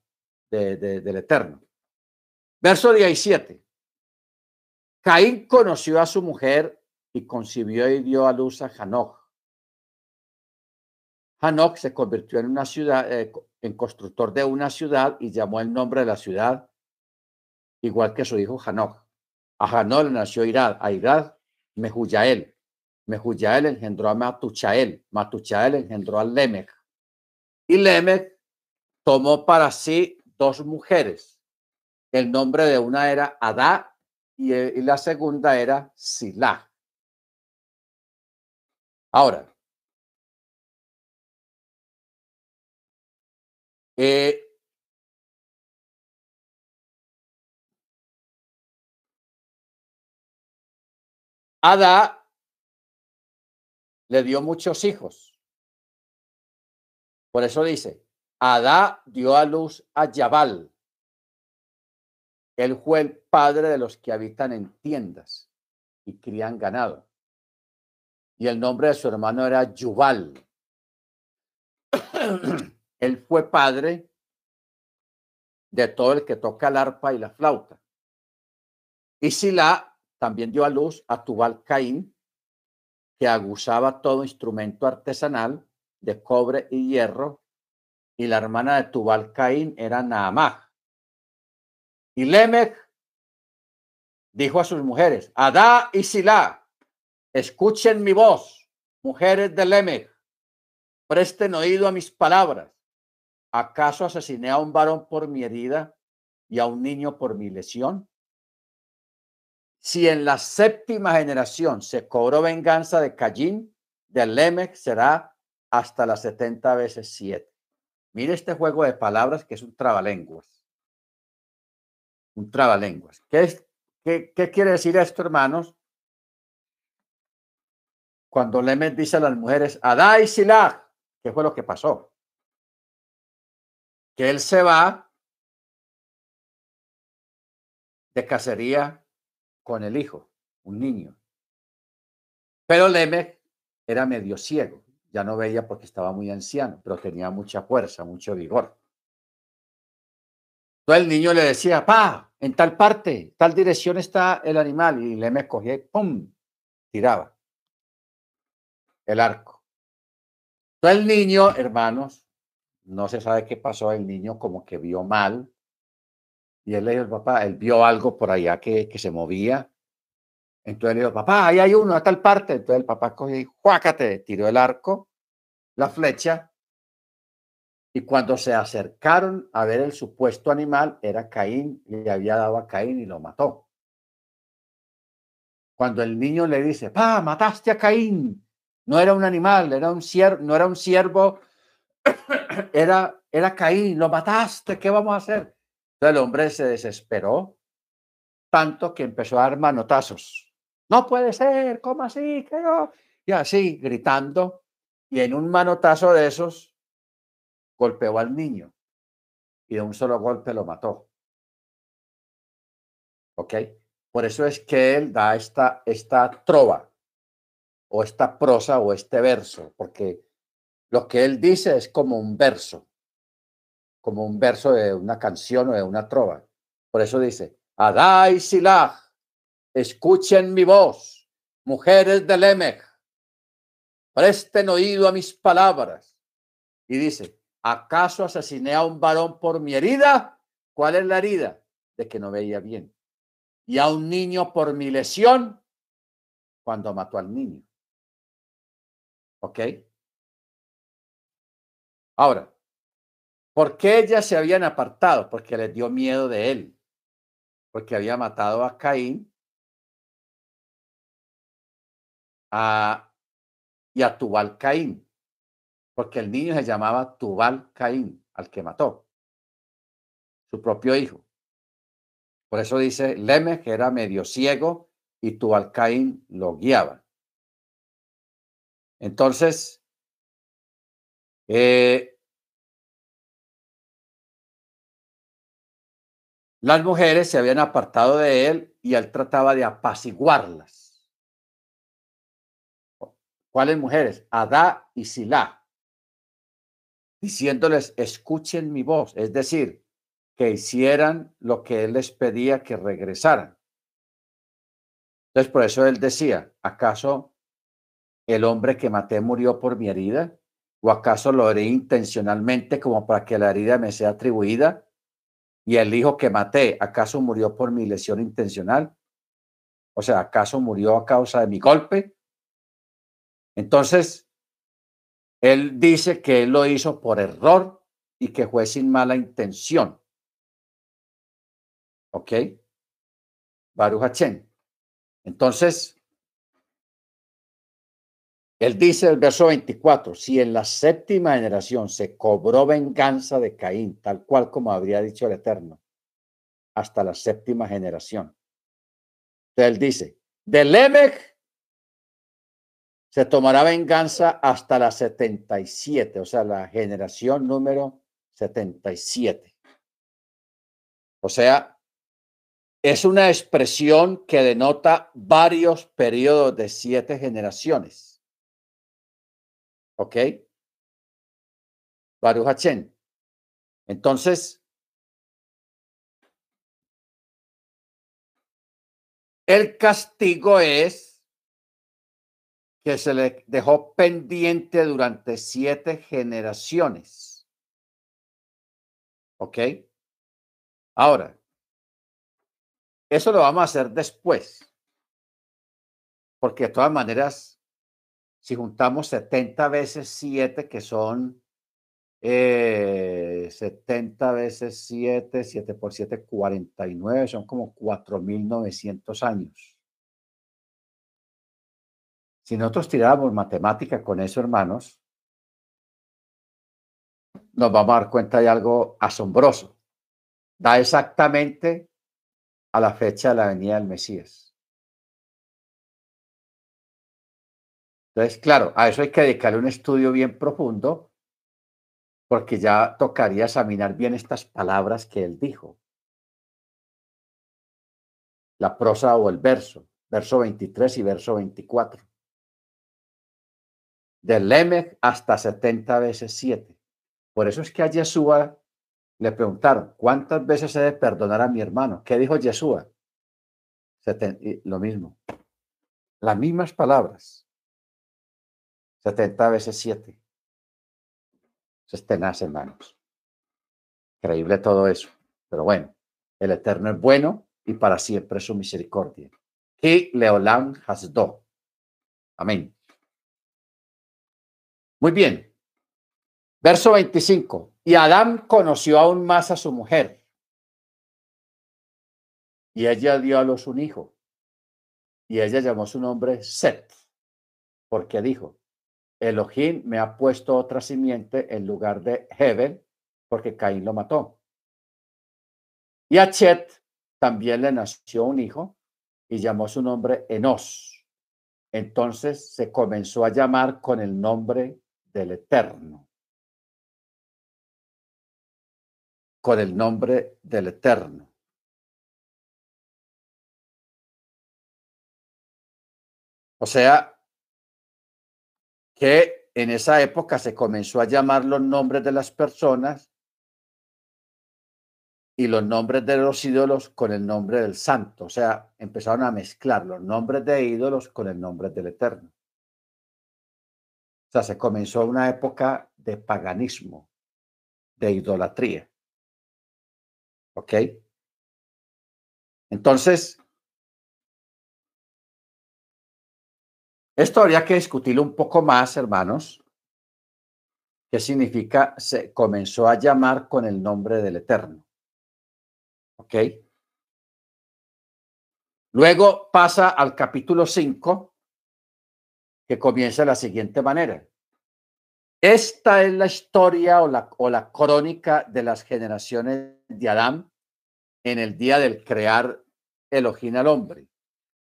del Eterno. Verso 17. Caín conoció a su mujer y concibió y dio a luz a Hanoch. Hanoch se convirtió en una ciudad, eh, en constructor de una ciudad y llamó el nombre de la ciudad igual que su hijo Hanoch. A Hanoch le nació Irad, a Irad Mehuyael. Mehuyael engendró a Matuchael. Matuchael engendró a Lemech. Y Lemech tomó para sí dos mujeres. El nombre de una era Adá y, eh, la segunda era Silah. Ahora, eh, Ada le dio muchos hijos. Por eso dice, Adá dio a luz a Yabal. Él fue el padre de los que habitan en tiendas y crían ganado. Y el nombre de su hermano era Yubal. Él fue padre de todo el que toca el arpa y la flauta. Y Sila también dio a luz a Tubal Caín, que aguzaba todo instrumento artesanal de cobre y hierro, y la hermana de Tubal Caín era Naamah. Y Lemech dijo a sus mujeres, Adá y Silá, escuchen mi voz, mujeres de Lemech, presten oído a mis palabras. ¿Acaso asesiné a un varón por mi herida y a un niño por mi lesión? Si en la séptima generación se cobró venganza de Caín, de Lemech será hasta las 70 veces 7. Mire este juego de palabras que es un trabalenguas. Un trabalenguas. ¿Qué, es, qué, quiere decir esto, hermanos? Cuando Lemech dice a las mujeres, Adá y Silah, ¿qué fue lo que pasó? Que él se va de cacería con el hijo, un niño. Pero Lemech era medio ciego, ya no veía porque estaba muy anciano, pero tenía mucha fuerza, mucho vigor. Entonces el niño le decía, pa, en tal parte, tal dirección está el animal, y Lemech cogía y ¡pum! tiraba el arco. Entonces el niño, hermanos, no se sabe qué pasó, el niño como que vio mal, y él le dijo, papá, él vio algo por allá que, que se movía. Entonces le dijo, papá, ahí hay uno a tal parte. Entonces el papá cogió y juácate, tiró el arco, la flecha. Y cuando se acercaron a ver el supuesto animal, era Caín, le había dado a Caín y lo mató. Cuando el niño le dice, pa, mataste a Caín, no era un animal, era un ciervo, no era un ciervo, era, era Caín, lo mataste, ¿qué vamos a hacer? el hombre se desesperó tanto que empezó a dar manotazos. No puede ser, ¿cómo así? ¿Qué Y así, gritando. Y en un manotazo de esos, golpeó al niño y de un solo golpe lo mató. ¿Ok? Por eso es que él da esta, esta trova o esta prosa o este verso, porque lo que él dice es como un verso, como un verso de una canción o de una trova. Por eso dice, Adai Silah, escuchen mi voz, mujeres de Lemech, presten oído a mis palabras. Y dice, ¿acaso asesiné a un varón por mi herida? ¿Cuál es la herida? De que no veía bien. Y a un niño por mi lesión cuando mató al niño. ¿Ok? Ahora, ¿por qué ellas se habían apartado? Porque les dio miedo de él. Porque había matado a Caín a, y a Tubal Caín. Porque el niño se llamaba Tubal Caín, al que mató. Su propio hijo. Por eso dice Leme, que era medio ciego, y Tubal Caín lo guiaba. Entonces, eh, las mujeres se habían apartado de él y él trataba de apaciguarlas. ¿Cuáles mujeres? Adá y Silá. Diciéndoles, escuchen mi voz. Es decir, que hicieran lo que él les pedía que regresaran. Entonces, por eso él decía, ¿acaso el hombre que maté murió por mi herida? ¿O acaso lo haré intencionalmente como para que la herida me sea atribuida? ¿Y el hijo que maté, acaso murió por mi lesión intencional? O sea, ¿acaso murió a causa de mi golpe? Entonces, él dice que él lo hizo por error y que fue sin mala intención. ¿Ok? Baruch Entonces, él dice el verso 24, si en la séptima generación se cobró venganza de Caín, tal cual como habría dicho el Eterno, hasta la séptima generación. Él dice, de Lemech se tomará venganza hasta la 77, o sea, la generación número 77. O sea, es una expresión que denota varios periodos de siete generaciones. ¿Ok? Baruch Entonces, el castigo es que se le dejó pendiente durante siete generaciones. ¿Ok? Ahora, eso lo vamos a hacer después, porque de todas maneras si juntamos 70 veces 7, que son 70 eh, veces 7, 7 por 7, 49, son como 4.900 años. Si nosotros tiráramos matemática con eso, hermanos, nos vamos a dar cuenta de algo asombroso. Da exactamente a la fecha de la venida del Mesías. Entonces, claro, a eso hay que dedicarle un estudio bien profundo, porque ya tocaría examinar bien estas palabras que él dijo. La prosa o el verso, verso 23 y verso 24. Del Lemech hasta 70 veces 7. Por eso es que a Yeshua le preguntaron, ¿cuántas veces he de perdonar a mi hermano? ¿Qué dijo Yeshua? Lo mismo. Las mismas palabras. 70 veces 7. Eso es tenaz, hermanos. Increíble todo eso. Pero bueno, el Eterno es bueno y para siempre su misericordia. Y Leolam Hasdo. Amén. Muy bien. Verso 25. Y Adán conoció aún más a su mujer. Y ella dio a luz un hijo. Y ella llamó su nombre Set. Porque dijo, Elohim me ha puesto otra simiente en lugar de Hebel, porque Caín lo mató. Y a Chet también le nació un hijo y llamó su nombre Enos. Entonces se comenzó a llamar con el nombre del Eterno. con el nombre del Eterno. O sea, que en esa época se comenzó a llamar los nombres de las personas y los nombres de los ídolos con el nombre del santo. O sea, empezaron a mezclar los nombres de ídolos con el nombre del eterno. O sea, se comenzó una época de paganismo, de idolatría. ¿Ok? Entonces, esto habría que discutirlo un poco más, hermanos. ¿Qué significa? Se comenzó a llamar con el nombre del Eterno. ¿Ok? Luego pasa al capítulo 5, que comienza de la siguiente manera. Esta es la historia o la, o la crónica de las generaciones de Adán en el día del crear Elohim al hombre.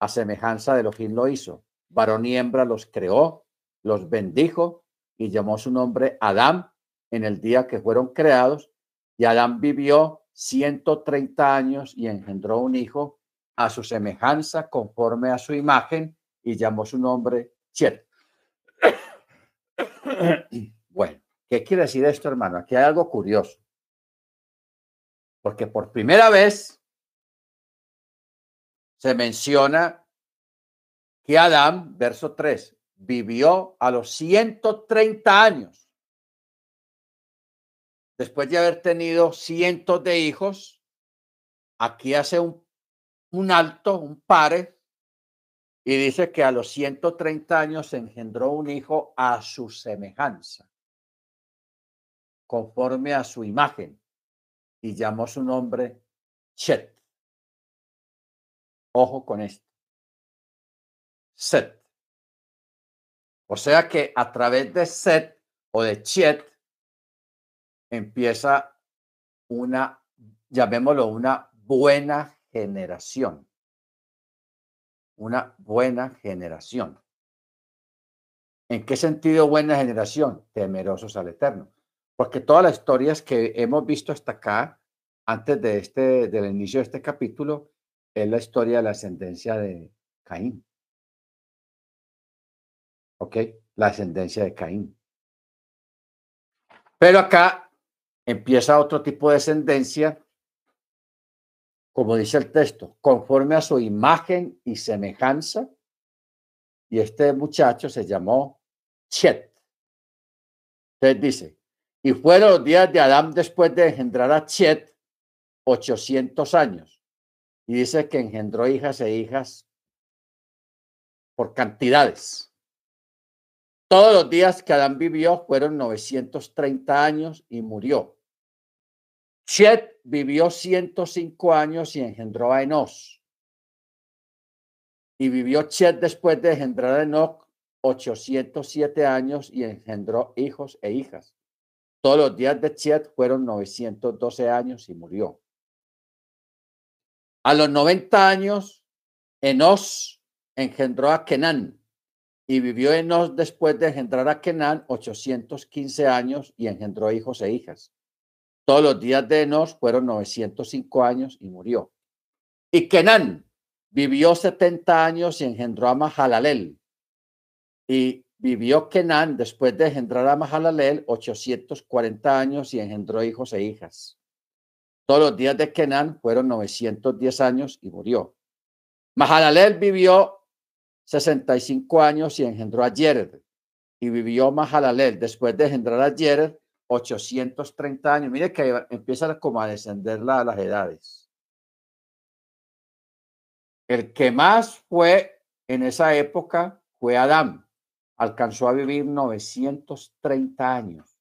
A semejanza de Elohim lo hizo. Varón y hembra los creó, los bendijo y llamó su nombre Adán en el día que fueron creados. Y Adán vivió 130 años y engendró un hijo a su semejanza, conforme a su imagen, y llamó su nombre Chet. Bueno, ¿qué quiere decir esto, hermano? Aquí hay algo curioso. Porque por primera vez se menciona que Adán, verso 3, vivió a los 130 años después de haber tenido cientos de hijos, aquí hace un, un alto, un pare, y dice que a los 130 años engendró un hijo a su semejanza, conforme a su imagen, y llamó su nombre Chet. Ojo con esto. Set. O sea que a través de Set o de Chet empieza una, llamémoslo, una buena generación. Una buena generación. ¿En qué sentido buena generación? Temerosos al Eterno. Porque todas las historias que hemos visto hasta acá, antes de este, del inicio de este capítulo, es la historia de la ascendencia de Caín. ¿Ok? La ascendencia de Caín. Pero acá empieza otro tipo de descendencia, como dice el texto, conforme a su imagen y semejanza. Y este muchacho se llamó Chet. Entonces dice, y fueron los días de Adán después de engendrar a Chet 800 años. Y dice que engendró hijas e hijas por cantidades. Todos los días que Adán vivió fueron 930 años y murió. Chet vivió 105 años y engendró a Enos. Y vivió Chet después de engendrar a Enoch 807 años y engendró hijos e hijas. Todos los días de Chet fueron 912 años y murió. A los 90 años, Enos engendró a Kenán y vivió Enos después de engendrar a Kenán 815 años y engendró hijos e hijas. Todos los días de Enos fueron 905 años y murió. Y Kenán vivió 70 años y engendró a Mahalalel. Y vivió Kenán después de engendrar a Mahalalel 840 años y engendró hijos e hijas. Todos los días de Kenán fueron 910 años y murió. Mahalalel vivió 65 años y engendró a Jered. Y vivió Mahalalel después de engendrar a Jered 830 años. Mire que empieza como a descender la, las edades. El que más fue en esa época fue Adán. Alcanzó a vivir 930 años.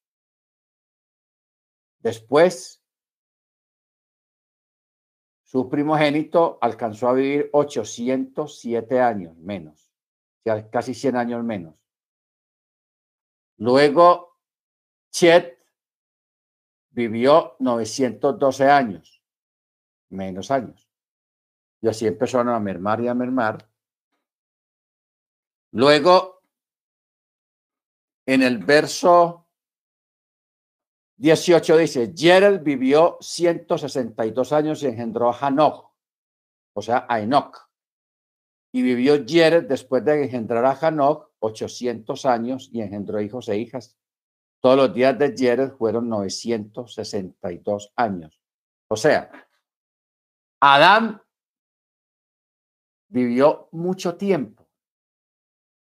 Después, su primogénito alcanzó a vivir 807 años menos, casi 100 años menos. Luego, Chet vivió 912 años, menos años. Y así empezaron a mermar y a mermar. Luego, en el verso 18 dice, Jered vivió 162 años y engendró a Hanok, o sea, a Enoch. Y vivió Jered después de engendrar a Hanok 800 años y engendró hijos e hijas. Todos los días de Jered fueron 962 años. O sea, Adán vivió mucho tiempo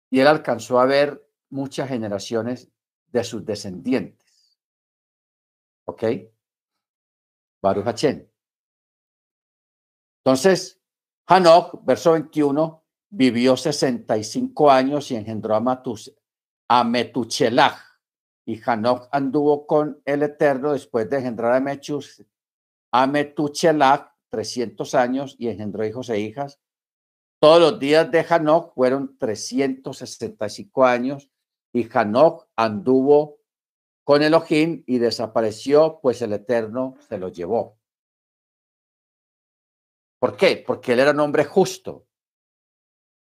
y él alcanzó a ver muchas generaciones de sus descendientes. ¿Ok? Baruch Hachén. Entonces, Hanok, verso 21, vivió 65 años y engendró a, Matus, a Metuchelach. Y Hanok anduvo con el Eterno después de engendrar a, Mechus, a Metuchelach 300 años y engendró hijos e hijas. Todos los días de Hanok fueron 365 años y Hanok anduvo con Elohim y desapareció, pues el Eterno se lo llevó. ¿Por qué? Porque él era un hombre justo,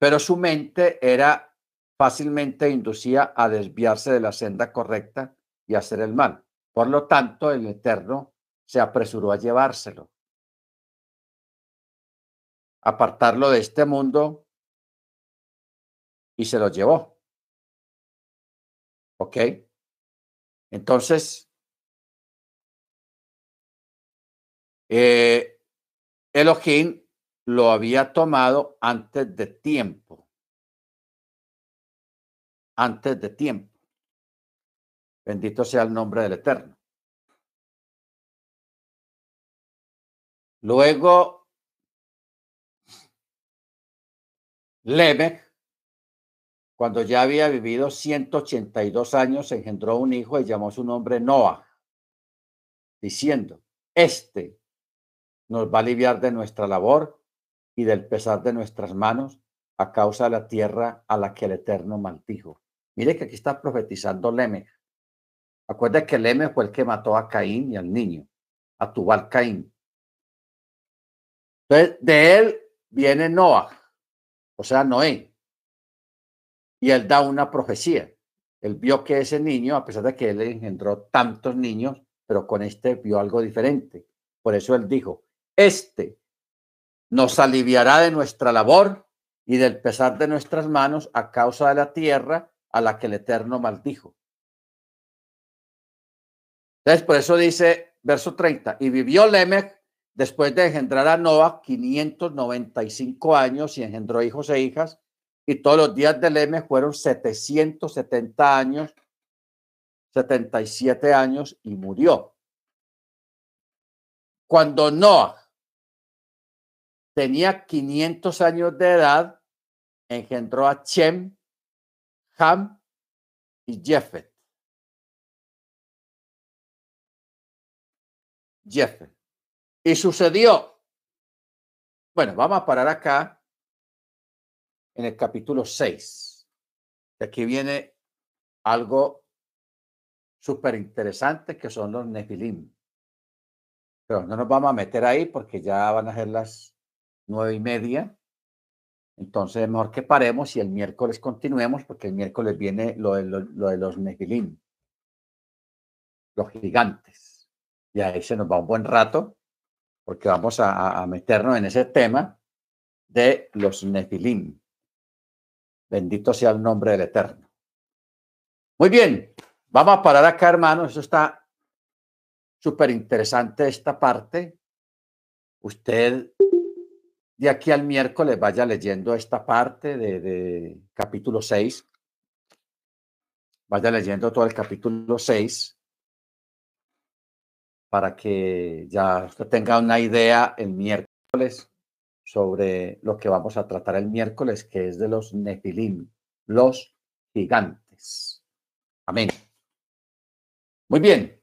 pero su mente era fácilmente inducía a desviarse de la senda correcta y hacer el mal. Por lo tanto, el Eterno se apresuró a llevárselo, apartarlo de este mundo y se lo llevó. ¿Ok? Entonces, eh, Elohim lo había tomado antes de tiempo. Antes de tiempo. Bendito sea el nombre del Eterno. Luego, Lemech cuando ya había vivido 182 años, engendró un hijo y llamó su nombre Noah, diciendo, este nos va a aliviar de nuestra labor y del pesar de nuestras manos a causa de la tierra a la que el Eterno maldijo. Mire que aquí está profetizando Lemech. Acuerda que Lemech fue el que mató a Caín y al niño, a Tubal Caín. Entonces, de él viene Noah, o sea, Noé y él da una profecía. Él vio que ese niño, a pesar de que él engendró tantos niños, pero con este vio algo diferente. Por eso él dijo, este nos aliviará de nuestra labor y del pesar de nuestras manos a causa de la tierra a la que el Eterno maldijo. Entonces, por eso dice, verso 30, y vivió Lemech después de engendrar a Noah 595 años y engendró hijos e hijas, y todos los días del M fueron 770 años, 77 años y murió. Cuando Noah tenía 500 años de edad, engendró a Chem, Ham y Jeffet. Jeffet. Y sucedió. Bueno, vamos a parar acá en el capítulo 6. Aquí viene algo súper interesante que son los nefilim. Pero no nos vamos a meter ahí porque ya van a ser las nueve y media. Entonces es mejor que paremos y el miércoles continuemos porque el miércoles viene lo de, lo, de los nefilim, los gigantes. Y ahí se nos va un buen rato porque vamos a, a meternos en ese tema de los nefilim. Bendito sea el nombre del Eterno. Muy bien, vamos a parar acá, hermanos. Eso está súper interesante esta parte. Usted de aquí al miércoles vaya leyendo esta parte de, capítulo 6. Vaya leyendo todo el capítulo 6 para que ya usted tenga una idea el miércoles sobre lo que vamos a tratar el miércoles, que es de los Nefilim, los gigantes. Amén. Muy bien.